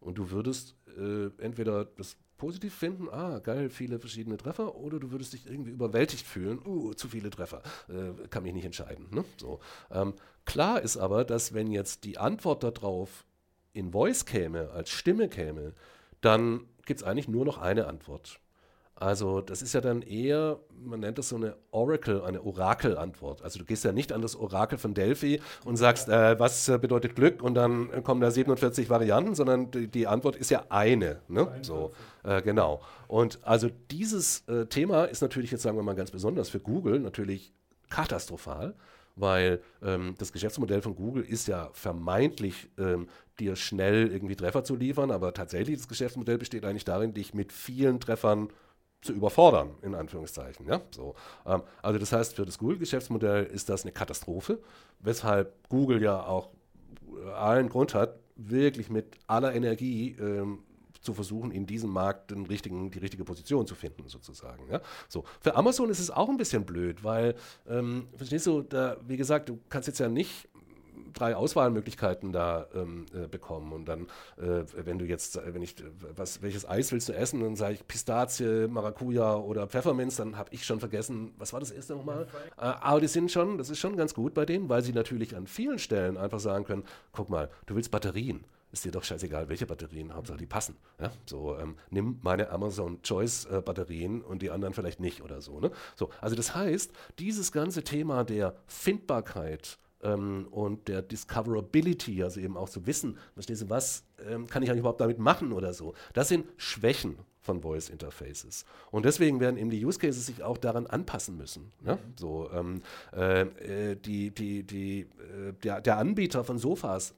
Und du würdest äh, entweder das positiv finden, ah, geil, viele verschiedene Treffer, oder du würdest dich irgendwie überwältigt fühlen, uh, zu viele Treffer, äh, kann mich nicht entscheiden. Ne? So. Ähm, klar ist aber, dass wenn jetzt die Antwort darauf in Voice käme, als Stimme käme, dann gibt es eigentlich nur noch eine Antwort. Also das ist ja dann eher, man nennt das so eine Oracle, eine Orakel-Antwort. Also du gehst ja nicht an das Orakel von Delphi und sagst, äh, was bedeutet Glück und dann kommen da 47 Varianten, sondern die, die Antwort ist ja eine. Ne? So, äh, genau. Und also dieses äh, Thema ist natürlich jetzt, sagen wir mal ganz besonders für Google natürlich katastrophal, weil ähm, das Geschäftsmodell von Google ist ja vermeintlich, ähm, dir schnell irgendwie Treffer zu liefern, aber tatsächlich das Geschäftsmodell besteht eigentlich darin, dich mit vielen Treffern zu überfordern, in Anführungszeichen. Ja? So, ähm, also das heißt, für das Google-Geschäftsmodell ist das eine Katastrophe, weshalb Google ja auch äh, allen Grund hat, wirklich mit aller Energie ähm, zu versuchen, in diesem Markt den richtigen, die richtige Position zu finden, sozusagen. Ja? So. Für Amazon ist es auch ein bisschen blöd, weil, ähm, verstehst du, da, wie gesagt, du kannst jetzt ja nicht drei Auswahlmöglichkeiten da ähm, äh, bekommen. Und dann, äh, wenn du jetzt, wenn ich, was, welches Eis willst du essen, dann sage ich Pistazie, Maracuja oder Pfefferminz, dann habe ich schon vergessen, was war das erste nochmal? Äh, aber die sind schon, das ist schon ganz gut bei denen, weil sie natürlich an vielen Stellen einfach sagen können, guck mal, du willst Batterien ist dir doch scheißegal, welche Batterien, Hauptsache die passen. Ja? So, ähm, nimm meine Amazon Choice äh, Batterien und die anderen vielleicht nicht oder so, ne? so. Also das heißt, dieses ganze Thema der Findbarkeit ähm, und der Discoverability, also eben auch zu wissen, verstehst du, was ähm, kann ich eigentlich überhaupt damit machen oder so. Das sind Schwächen von Voice Interfaces. Und deswegen werden eben die Use Cases sich auch daran anpassen müssen. Ne? Mhm. So, ähm, äh, äh die, die, die, äh, der, der Anbieter von Sofas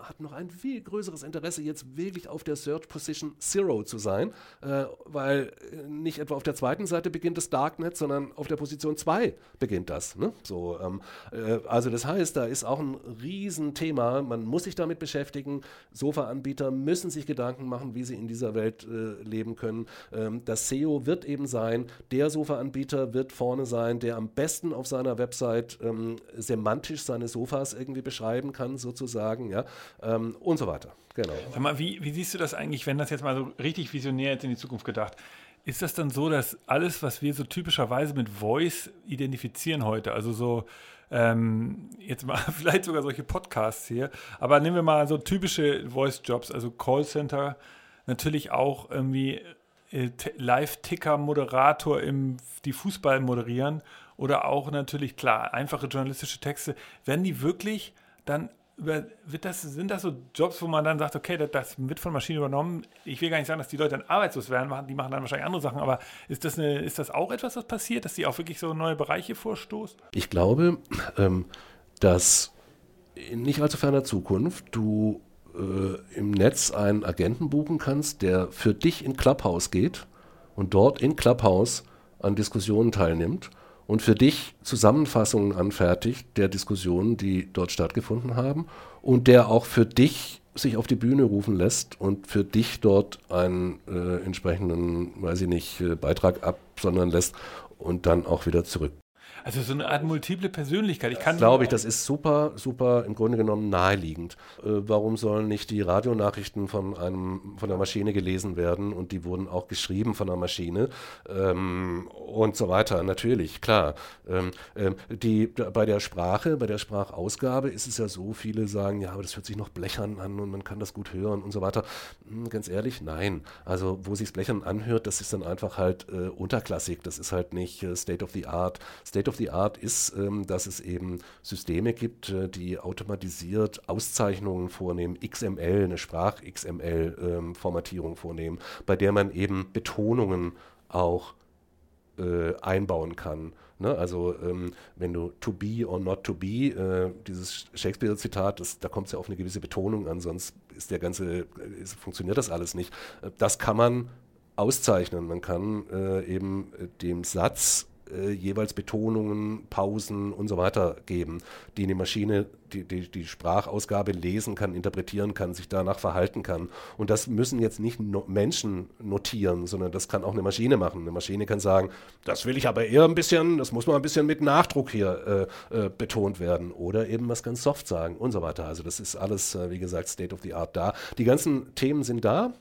hat noch ein viel größeres Interesse, jetzt wirklich auf der Search Position Zero zu sein, äh, weil äh, nicht etwa auf der zweiten Seite beginnt das Darknet, sondern auf der Position 2 beginnt das. Ne? So, ähm, äh, also das heißt, da ist auch ein Riesenthema. Man muss sich damit beschäftigen. Sofa-Anbieter müssen sich Gedanken machen, wie sie in dieser Welt äh, leben können. Ähm, das SEO wird eben sein, der Sofa-Anbieter wird vorne sein, der am besten auf seiner Website ähm, semantisch seine Sofas irgendwie beschreiben kann, sozusagen, ja, ähm, und so weiter. Genau. Sag mal, wie, wie siehst du das eigentlich, wenn das jetzt mal so richtig visionär jetzt in die Zukunft gedacht? Ist das dann so, dass alles, was wir so typischerweise mit Voice identifizieren heute, also so ähm, jetzt mal (laughs) vielleicht sogar solche Podcasts hier, aber nehmen wir mal so typische Voice-Jobs, also Callcenter, natürlich auch irgendwie äh, Live-Ticker-Moderator im die Fußball moderieren oder auch natürlich klar einfache journalistische Texte, werden die wirklich dann wird das, sind das so Jobs, wo man dann sagt, okay, das, das, wird von Maschinen übernommen. Ich will gar nicht sagen, dass die Leute dann arbeitslos werden, die machen dann wahrscheinlich andere Sachen, aber ist das, eine, ist das auch etwas, was passiert, dass die auch wirklich so neue Bereiche vorstoßen? Ich glaube, ähm, dass in nicht allzu ferner Zukunft du äh, im Netz einen Agenten buchen kannst, der für dich in Clubhouse geht und dort in Clubhouse an Diskussionen teilnimmt und für dich Zusammenfassungen anfertigt der Diskussionen, die dort stattgefunden haben und der auch für dich sich auf die Bühne rufen lässt und für dich dort einen äh, entsprechenden, weiß ich nicht, äh, Beitrag absondern lässt und dann auch wieder zurück also so eine Art multiple Persönlichkeit. Ich kann glaube ich, das ist super, super im Grunde genommen naheliegend. Äh, warum sollen nicht die Radionachrichten von einem von der Maschine gelesen werden und die wurden auch geschrieben von der Maschine ähm, und so weiter? Natürlich, klar. Ähm, ähm, die bei der Sprache, bei der Sprachausgabe ist es ja so, viele sagen, ja, aber das hört sich noch blechern an und man kann das gut hören und so weiter. Hm, ganz ehrlich, nein. Also wo sich blechern anhört, das ist dann einfach halt äh, unterklassig. Das ist halt nicht äh, State of the Art. State of the Art ist, ähm, dass es eben Systeme gibt, äh, die automatisiert Auszeichnungen vornehmen, XML, eine Sprach-XML-Formatierung ähm, vornehmen, bei der man eben Betonungen auch äh, einbauen kann. Ne? Also ähm, wenn du to be or not to be, äh, dieses Shakespeare-Zitat, da kommt es ja auf eine gewisse Betonung an, sonst ist der ganze, ist, funktioniert das alles nicht. Äh, das kann man auszeichnen. Man kann äh, eben dem Satz äh, jeweils Betonungen, Pausen und so weiter geben, die eine Maschine, die, die, die Sprachausgabe lesen kann, interpretieren kann, sich danach verhalten kann. Und das müssen jetzt nicht no Menschen notieren, sondern das kann auch eine Maschine machen. Eine Maschine kann sagen, das will ich aber eher ein bisschen, das muss mal ein bisschen mit Nachdruck hier äh, äh, betont werden. Oder eben was ganz soft sagen und so weiter. Also das ist alles, äh, wie gesagt, State of the Art da. Die ganzen Themen sind da.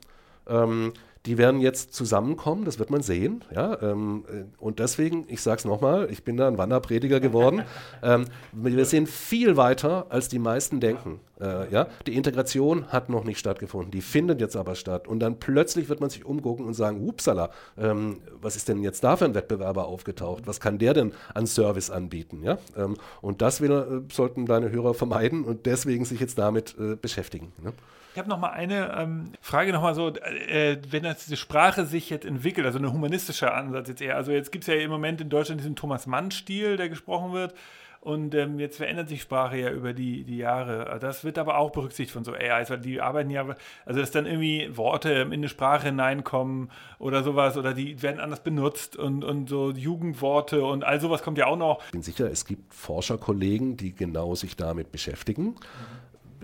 Ähm, die werden jetzt zusammenkommen, das wird man sehen. Ja? Ähm, äh, und deswegen, ich sage es nochmal, ich bin da ein Wanderprediger geworden. (laughs) ähm, wir sind viel weiter, als die meisten denken. Äh, ja? Die Integration hat noch nicht stattgefunden, die findet jetzt aber statt. Und dann plötzlich wird man sich umgucken und sagen, upsala, ähm, was ist denn jetzt da für ein Wettbewerber aufgetaucht? Was kann der denn an Service anbieten? Ja? Ähm, und das will, äh, sollten deine Hörer vermeiden und deswegen sich jetzt damit äh, beschäftigen. Ne? Ich habe noch mal eine ähm, Frage noch mal so, äh, wenn das diese Sprache sich jetzt entwickelt, also ein humanistischer Ansatz jetzt eher. Also jetzt gibt es ja im Moment in Deutschland diesen Thomas Mann-Stil, der gesprochen wird. Und ähm, jetzt verändert sich Sprache ja über die, die Jahre. Das wird aber auch berücksichtigt von so AIs, weil die arbeiten ja, also dass dann irgendwie Worte in eine Sprache hineinkommen oder sowas oder die werden anders benutzt und, und so Jugendworte und all sowas kommt ja auch noch. Ich bin sicher, es gibt Forscherkollegen, die genau sich damit beschäftigen. Mhm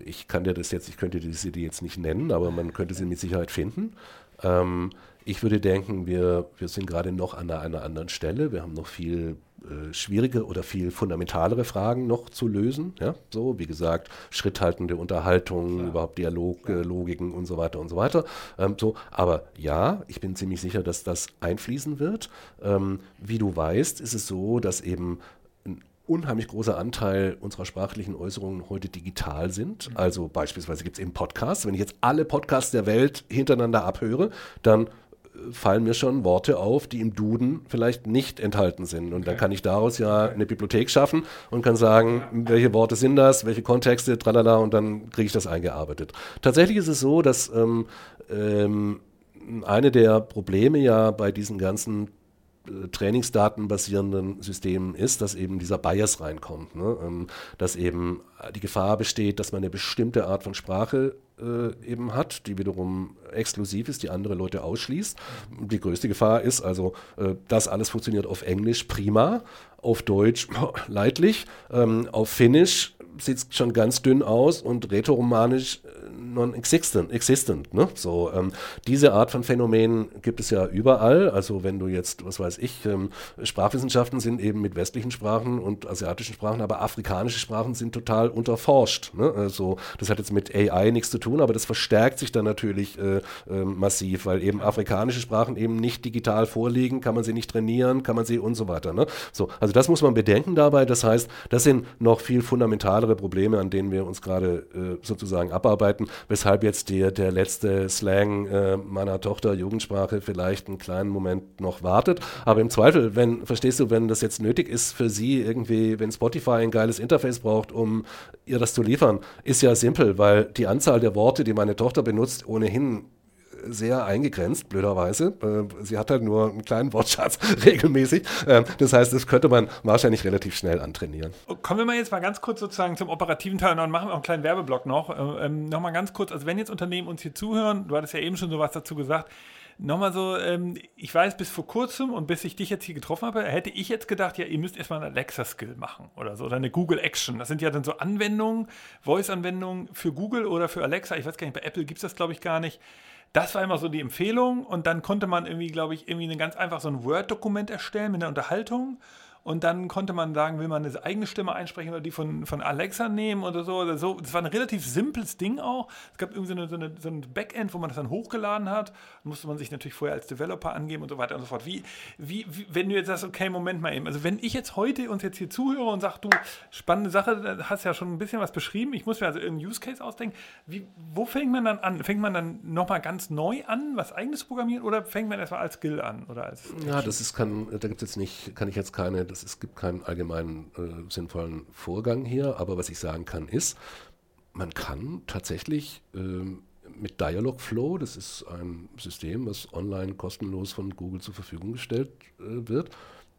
ich kann dir das jetzt, ich könnte diese Idee jetzt nicht nennen, aber man könnte sie mit Sicherheit finden. Ähm, ich würde denken, wir, wir sind gerade noch an einer, einer anderen Stelle. Wir haben noch viel äh, schwierige oder viel fundamentalere Fragen noch zu lösen. Ja? So, wie gesagt, schritthaltende Unterhaltung, Klar. überhaupt Dialoglogiken äh, und so weiter und so weiter. Ähm, so, aber ja, ich bin ziemlich sicher, dass das einfließen wird. Ähm, wie du weißt, ist es so, dass eben unheimlich großer Anteil unserer sprachlichen Äußerungen heute digital sind. Mhm. Also beispielsweise gibt es eben Podcasts. Wenn ich jetzt alle Podcasts der Welt hintereinander abhöre, dann äh, fallen mir schon Worte auf, die im Duden vielleicht nicht enthalten sind. Und dann kann ich daraus ja eine Bibliothek schaffen und kann sagen, welche Worte sind das, welche Kontexte, tralala, und dann kriege ich das eingearbeitet. Tatsächlich ist es so, dass ähm, ähm, eine der Probleme ja bei diesen ganzen Trainingsdaten basierenden Systemen ist, dass eben dieser Bias reinkommt. Ne? Ähm, dass eben die Gefahr besteht, dass man eine bestimmte Art von Sprache äh, eben hat, die wiederum exklusiv ist, die andere Leute ausschließt. Die größte Gefahr ist also, äh, das alles funktioniert auf Englisch prima, auf Deutsch (laughs) leidlich, ähm, auf Finnisch sieht es schon ganz dünn aus und rätoromanisch äh, non-existent. Existent, ne? so, ähm, diese Art von Phänomenen gibt es ja überall. Also wenn du jetzt, was weiß ich, ähm, Sprachwissenschaften sind eben mit westlichen Sprachen und asiatischen Sprachen, aber afrikanische Sprachen sind total unterforscht. Ne? Also das hat jetzt mit AI nichts zu tun, aber das verstärkt sich dann natürlich äh, äh, massiv, weil eben afrikanische Sprachen eben nicht digital vorliegen, kann man sie nicht trainieren, kann man sie und so weiter. Ne? So, also das muss man bedenken dabei. Das heißt, das sind noch viel fundamentalere Probleme, an denen wir uns gerade äh, sozusagen abarbeiten weshalb jetzt die, der letzte Slang äh, meiner Tochter Jugendsprache vielleicht einen kleinen Moment noch wartet. Aber im Zweifel, wenn, verstehst du, wenn das jetzt nötig ist für sie irgendwie, wenn Spotify ein geiles Interface braucht, um ihr das zu liefern, ist ja simpel, weil die Anzahl der Worte, die meine Tochter benutzt, ohnehin sehr eingegrenzt, blöderweise. Äh, sie hat halt nur einen kleinen Wortschatz (laughs) regelmäßig. Ähm, das heißt, das könnte man wahrscheinlich relativ schnell antrainieren. Kommen wir mal jetzt mal ganz kurz sozusagen zum operativen Teil und dann machen wir auch einen kleinen Werbeblock noch. Äh, ähm, Nochmal ganz kurz, also wenn jetzt Unternehmen uns hier zuhören, du hattest ja eben schon sowas dazu gesagt, nochmal so, ähm, ich weiß, bis vor kurzem und bis ich dich jetzt hier getroffen habe, hätte ich jetzt gedacht, ja, ihr müsst erstmal einen Alexa-Skill machen oder so, oder eine Google Action. Das sind ja dann so Anwendungen, Voice-Anwendungen für Google oder für Alexa. Ich weiß gar nicht, bei Apple gibt es das, glaube ich, gar nicht. Das war immer so die Empfehlung. Und dann konnte man irgendwie, glaube ich, irgendwie ein ganz einfach so ein Word-Dokument erstellen mit einer Unterhaltung und dann konnte man sagen, will man eine eigene Stimme einsprechen oder die von, von Alexa nehmen oder so oder so. Das war ein relativ simples Ding auch. Es gab irgendwie so, eine, so, eine, so ein Backend, wo man das dann hochgeladen hat. Da musste man sich natürlich vorher als Developer angeben und so weiter und so fort. Wie, wie, wie wenn du jetzt sagst, okay, Moment mal eben. Also wenn ich jetzt heute uns jetzt hier zuhöre und sage, du, spannende Sache, hast ja schon ein bisschen was beschrieben. Ich muss mir also irgendeinen Use Case ausdenken. Wie, wo fängt man dann an? Fängt man dann nochmal ganz neu an, was eigenes zu programmieren oder fängt man erstmal als Skill an? Oder als ja, das ist, kann, da gibt jetzt nicht, kann ich jetzt keine das, es gibt keinen allgemeinen äh, sinnvollen Vorgang hier, aber was ich sagen kann ist, man kann tatsächlich äh, mit Dialogflow, das ist ein System, was online kostenlos von Google zur Verfügung gestellt äh, wird,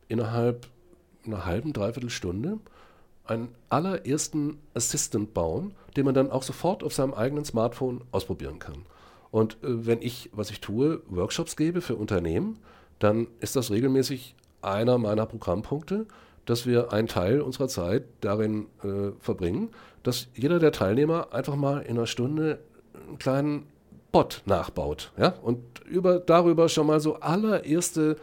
innerhalb einer halben, dreiviertel Stunde einen allerersten Assistant bauen, den man dann auch sofort auf seinem eigenen Smartphone ausprobieren kann. Und äh, wenn ich, was ich tue, Workshops gebe für Unternehmen, dann ist das regelmäßig einer meiner Programmpunkte, dass wir einen Teil unserer Zeit darin äh, verbringen, dass jeder der Teilnehmer einfach mal in einer Stunde einen kleinen Bot nachbaut ja? und über, darüber schon mal so allererste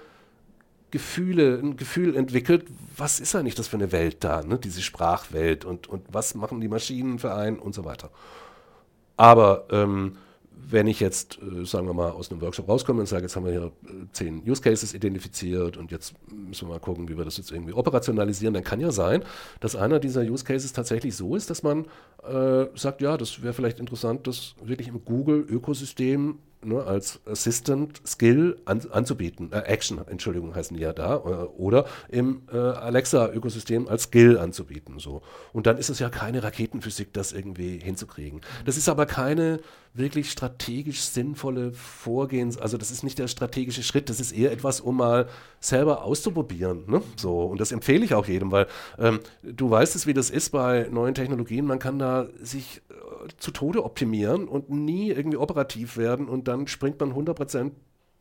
Gefühle, ein Gefühl entwickelt, was ist eigentlich das für eine Welt da, ne? diese Sprachwelt und, und was machen die Maschinen für einen und so weiter. Aber ähm, wenn ich jetzt, äh, sagen wir mal, aus einem Workshop rauskomme und sage, jetzt haben wir hier äh, zehn Use Cases identifiziert und jetzt müssen wir mal gucken, wie wir das jetzt irgendwie operationalisieren, dann kann ja sein, dass einer dieser Use Cases tatsächlich so ist, dass man äh, sagt, ja, das wäre vielleicht interessant, das wirklich im Google-Ökosystem ne, als Assistant Skill an, anzubieten. Äh, Action, Entschuldigung, heißen die ja da. Äh, oder im äh, Alexa-Ökosystem als Skill anzubieten. So. Und dann ist es ja keine Raketenphysik, das irgendwie hinzukriegen. Das ist aber keine wirklich strategisch sinnvolle Vorgehens, also das ist nicht der strategische Schritt, das ist eher etwas, um mal selber auszuprobieren. Ne? So, und das empfehle ich auch jedem, weil ähm, du weißt es, wie das ist bei neuen Technologien, man kann da sich zu Tode optimieren und nie irgendwie operativ werden und dann springt man 100%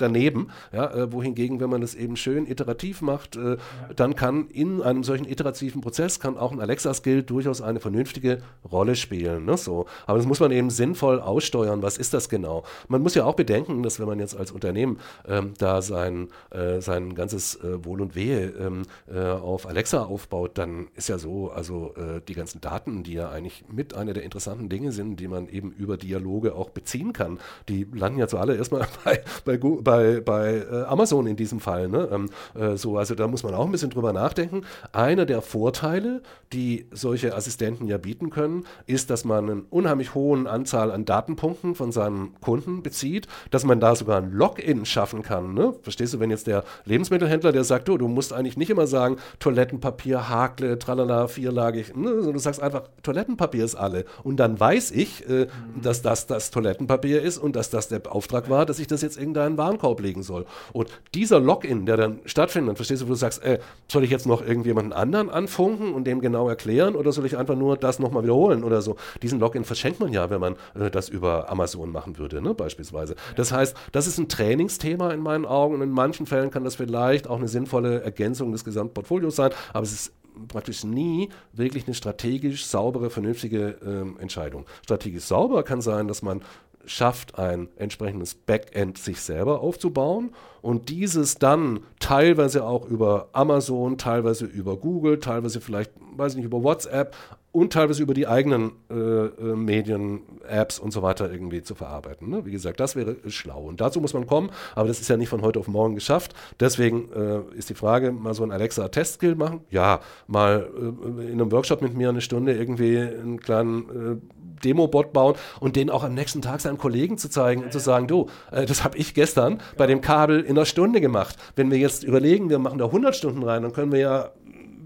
daneben. Ja, äh, wohingegen, wenn man es eben schön iterativ macht, äh, dann kann in einem solchen iterativen Prozess kann auch ein Alexa-Skill durchaus eine vernünftige Rolle spielen. Ne? So. Aber das muss man eben sinnvoll aussteuern. Was ist das genau? Man muss ja auch bedenken, dass wenn man jetzt als Unternehmen ähm, da sein, äh, sein ganzes äh, Wohl und Wehe ähm, äh, auf Alexa aufbaut, dann ist ja so, also äh, die ganzen Daten, die ja eigentlich mit einer der interessanten Dinge sind, die man eben über Dialoge auch beziehen kann, die landen ja zuallererst mal (laughs) bei, bei, Google, bei äh, Amazon in diesem Fall. Ne? Ähm, äh, so, also da muss man auch ein bisschen drüber nachdenken. Einer der Vorteile, die solche Assistenten ja bieten können, ist, dass man eine unheimlich hohen Anzahl an Datenpunkten von seinem Kunden bezieht, dass man da sogar ein Login schaffen kann. Ne? Verstehst du, wenn jetzt der Lebensmittelhändler, der sagt, du, du musst eigentlich nicht immer sagen, Toilettenpapier, Hakle, tralala, vierlagig, ne? sondern du sagst einfach, Toilettenpapier ist alle. Und dann weiß ich, äh, mhm. dass das das Toilettenpapier ist und dass das der Auftrag war, dass ich das jetzt irgendeinen Waren Warenkorb legen soll. Und dieser Login, der dann stattfindet, verstehst du, wo du sagst, äh, soll ich jetzt noch irgendjemanden anderen anfunken und dem genau erklären oder soll ich einfach nur das nochmal wiederholen oder so? Diesen Login verschenkt man ja, wenn man äh, das über Amazon machen würde, ne, beispielsweise. Das heißt, das ist ein Trainingsthema in meinen Augen und in manchen Fällen kann das vielleicht auch eine sinnvolle Ergänzung des Gesamtportfolios sein, aber es ist praktisch nie wirklich eine strategisch saubere, vernünftige ähm, Entscheidung. Strategisch sauber kann sein, dass man schafft, ein entsprechendes Backend sich selber aufzubauen und dieses dann teilweise auch über Amazon, teilweise über Google, teilweise vielleicht, weiß ich nicht, über WhatsApp und teilweise über die eigenen äh, äh, Medien, Apps und so weiter irgendwie zu verarbeiten. Ne? Wie gesagt, das wäre schlau. Und dazu muss man kommen, aber das ist ja nicht von heute auf morgen geschafft. Deswegen äh, ist die Frage, mal so ein Alexa-Testskill machen? Ja, mal äh, in einem Workshop mit mir eine Stunde irgendwie einen kleinen äh, Demo-Bot bauen und den auch am nächsten Tag seinem Kollegen zu zeigen und zu sagen, du, äh, das habe ich gestern bei dem Kabel in einer Stunde gemacht. Wenn wir jetzt überlegen, wir machen da 100 Stunden rein, dann können wir ja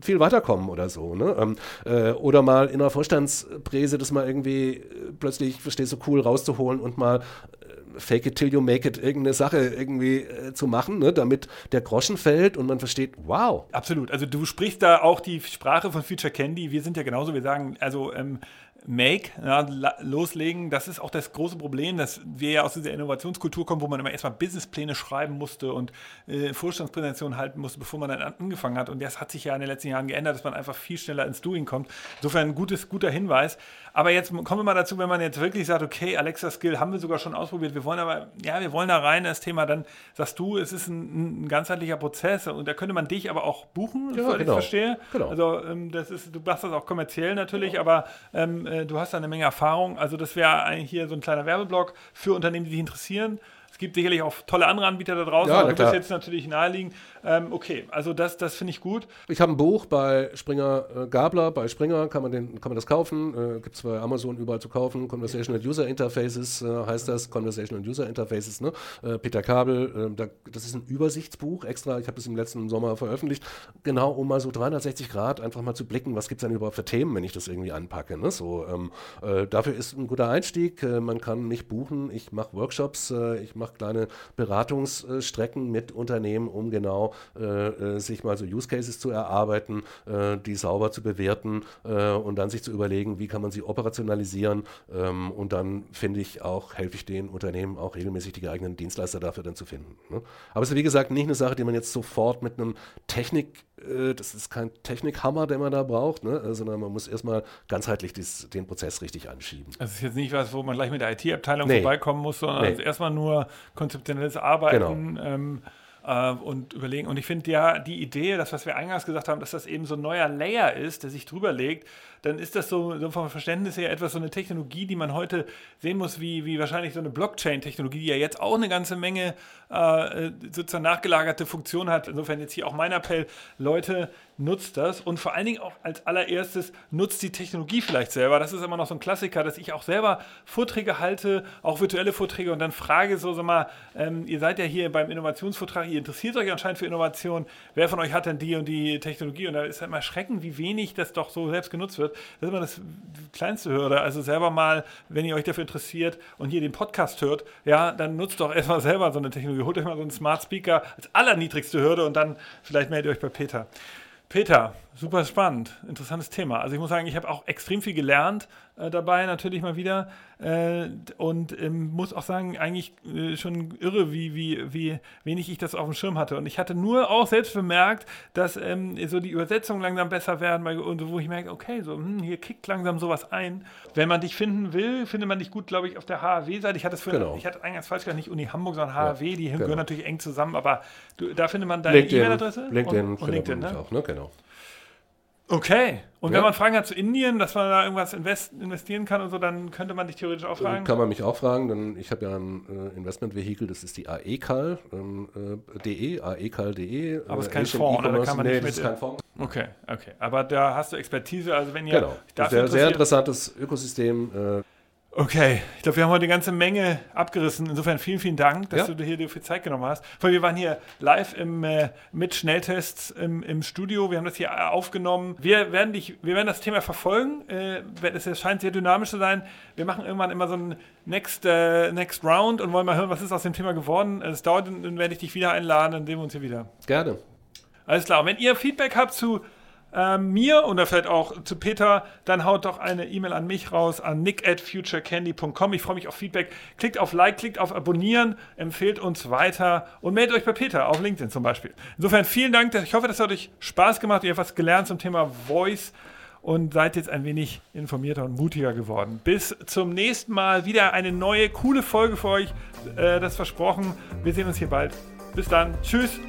viel weiterkommen oder so. Ne? Ähm, äh, oder mal in einer Vorstandspräse das mal irgendwie äh, plötzlich, verstehst du, cool rauszuholen und mal äh, fake it till you make it, irgendeine Sache irgendwie äh, zu machen, ne, damit der Groschen fällt und man versteht, wow. Absolut. Also du sprichst da auch die Sprache von Future Candy. Wir sind ja genauso, wir sagen, also ähm, Make, ja, loslegen, das ist auch das große Problem, dass wir ja aus dieser Innovationskultur kommen, wo man immer erstmal Businesspläne schreiben musste und äh, Vorstandspräsentationen halten musste, bevor man dann angefangen hat. Und das hat sich ja in den letzten Jahren geändert, dass man einfach viel schneller ins Doing kommt. Insofern ein gutes, guter Hinweis. Aber jetzt kommen wir mal dazu, wenn man jetzt wirklich sagt, okay, Alexa Skill haben wir sogar schon ausprobiert, wir wollen aber, ja, wir wollen da rein das Thema, dann sagst du, es ist ein, ein ganzheitlicher Prozess und da könnte man dich aber auch buchen, ja, genau. ich verstehe. Genau. Also ähm, das ist, du machst das auch kommerziell natürlich, genau. aber ähm, äh, du hast da eine Menge Erfahrung. Also das wäre eigentlich hier so ein kleiner Werbeblock für Unternehmen, die sich interessieren. Es gibt sicherlich auch tolle andere Anbieter da draußen, ja, aber du bist jetzt natürlich naheliegend. Ähm, okay, also das, das finde ich gut. Ich habe ein Buch bei Springer äh, Gabler, bei Springer kann man, den, kann man das kaufen. Äh, gibt es bei Amazon überall zu kaufen. Conversational User Interfaces äh, heißt das. Conversational User Interfaces, ne? Äh, Peter Kabel, äh, da, das ist ein Übersichtsbuch extra. Ich habe das im letzten Sommer veröffentlicht. Genau, um mal so 360 Grad einfach mal zu blicken, was gibt es denn überhaupt für Themen, wenn ich das irgendwie anpacke. Ne? So, ähm, äh, dafür ist ein guter Einstieg. man kann mich buchen. Ich mache Workshops, ich mache kleine Beratungsstrecken mit Unternehmen, um genau äh, äh, sich mal so Use Cases zu erarbeiten, äh, die sauber zu bewerten und dann sich zu überlegen, wie kann man sie operationalisieren ähm, und dann finde ich auch, helfe ich den Unternehmen auch regelmäßig die geeigneten Dienstleister dafür dann zu finden. Ne? Aber es ist wie gesagt nicht eine Sache, die man jetzt sofort mit einem Technik das ist kein Technikhammer, den man da braucht, ne? sondern man muss erstmal ganzheitlich dies, den Prozess richtig anschieben. Das ist jetzt nicht was, wo man gleich mit der IT-Abteilung nee. vorbeikommen muss, sondern nee. erstmal nur konzeptionelles Arbeiten. Genau. Ähm, äh, und überlegen. Und ich finde ja die Idee, das, was wir eingangs gesagt haben, dass das eben so ein neuer Layer ist, der sich drüber legt, dann ist das so, so vom Verständnis her etwas so eine Technologie, die man heute sehen muss, wie, wie wahrscheinlich so eine Blockchain-Technologie, die ja jetzt auch eine ganze Menge äh, sozusagen nachgelagerte Funktionen hat. Insofern jetzt hier auch mein Appell, Leute, nutzt das und vor allen Dingen auch als allererstes nutzt die Technologie vielleicht selber. Das ist immer noch so ein Klassiker, dass ich auch selber Vorträge halte, auch virtuelle Vorträge und dann frage so, sag mal, ähm, ihr seid ja hier beim Innovationsvortrag, ihr interessiert euch anscheinend für Innovation, wer von euch hat denn die und die Technologie? Und da ist halt mal schreckend, wie wenig das doch so selbst genutzt wird. Das ist immer das kleinste Hürde. Also selber mal, wenn ihr euch dafür interessiert und hier den Podcast hört, ja, dann nutzt doch erstmal selber so eine Technologie. Holt euch mal so einen Smart Speaker als allerniedrigste Hürde und dann vielleicht meldet ihr euch bei Peter. Peter, super spannend, interessantes Thema. Also ich muss sagen, ich habe auch extrem viel gelernt äh, dabei, natürlich mal wieder. Äh, und ähm, muss auch sagen, eigentlich äh, schon irre, wie, wie, wie wenig ich das auf dem Schirm hatte. Und ich hatte nur auch selbst bemerkt, dass ähm, so die Übersetzungen langsam besser werden, und wo ich merke, okay, so hm, hier kickt langsam sowas ein. Wenn man dich finden will, findet man dich gut, glaube ich, auf der HAW-Seite. Ich hatte es vorhin, genau. ich hatte eigentlich falsch gesagt, nicht Uni Hamburg, sondern HAW, ja, die genau. gehören natürlich eng zusammen, aber du, da findet man deine E-Mail-Adresse. LinkedIn, und, und LinkedIn, ne? auch, ne? Genau. Okay. Und ja. wenn man Fragen hat zu Indien, dass man da irgendwas invest investieren kann und so, dann könnte man dich theoretisch auch fragen? Kann man mich auch fragen, denn ich habe ja ein äh, Investmentvehikel, das ist die AECAL.de, ähm, äh, aecal.de. Aber es ist kein Fonds, oder? Da kann man nee, nicht mit, ist kein Fonds. Okay, okay. Aber da hast du Expertise, also wenn ihr... Genau. Sehr, sehr interessantes Ökosystem. Äh, Okay, ich glaube, wir haben heute eine ganze Menge abgerissen. Insofern vielen, vielen Dank, dass Ja. du dir hier viel Zeit genommen hast. Weil wir waren hier live im, äh, mit Schnelltests im, im Studio. Wir haben das hier äh, aufgenommen. Wir werden, dich, wir werden das Thema verfolgen. Äh, es scheint sehr dynamisch zu sein. Wir machen irgendwann immer so ein Next, äh, Next Round und wollen mal hören, was ist aus dem Thema geworden. Es dauert, dann werde ich dich wieder einladen, dann sehen wir uns hier wieder. Gerne. Alles klar. Und wenn ihr Feedback habt zu ähm, mir oder vielleicht auch zu Peter, dann haut doch eine E-Mail an mich raus an nick at futurecandy.com. Ich freue mich auf Feedback. Klickt auf Like, klickt auf Abonnieren, empfehlt uns weiter und meldet euch bei Peter auf LinkedIn zum Beispiel. Insofern vielen Dank. Ich hoffe, das hat euch Spaß gemacht. Ihr habt was gelernt zum Thema Voice und seid jetzt ein wenig informierter und mutiger geworden. Bis zum nächsten Mal. Wieder eine neue, coole Folge für euch. Äh, das versprochen. Wir sehen uns hier bald. Bis dann. Tschüss.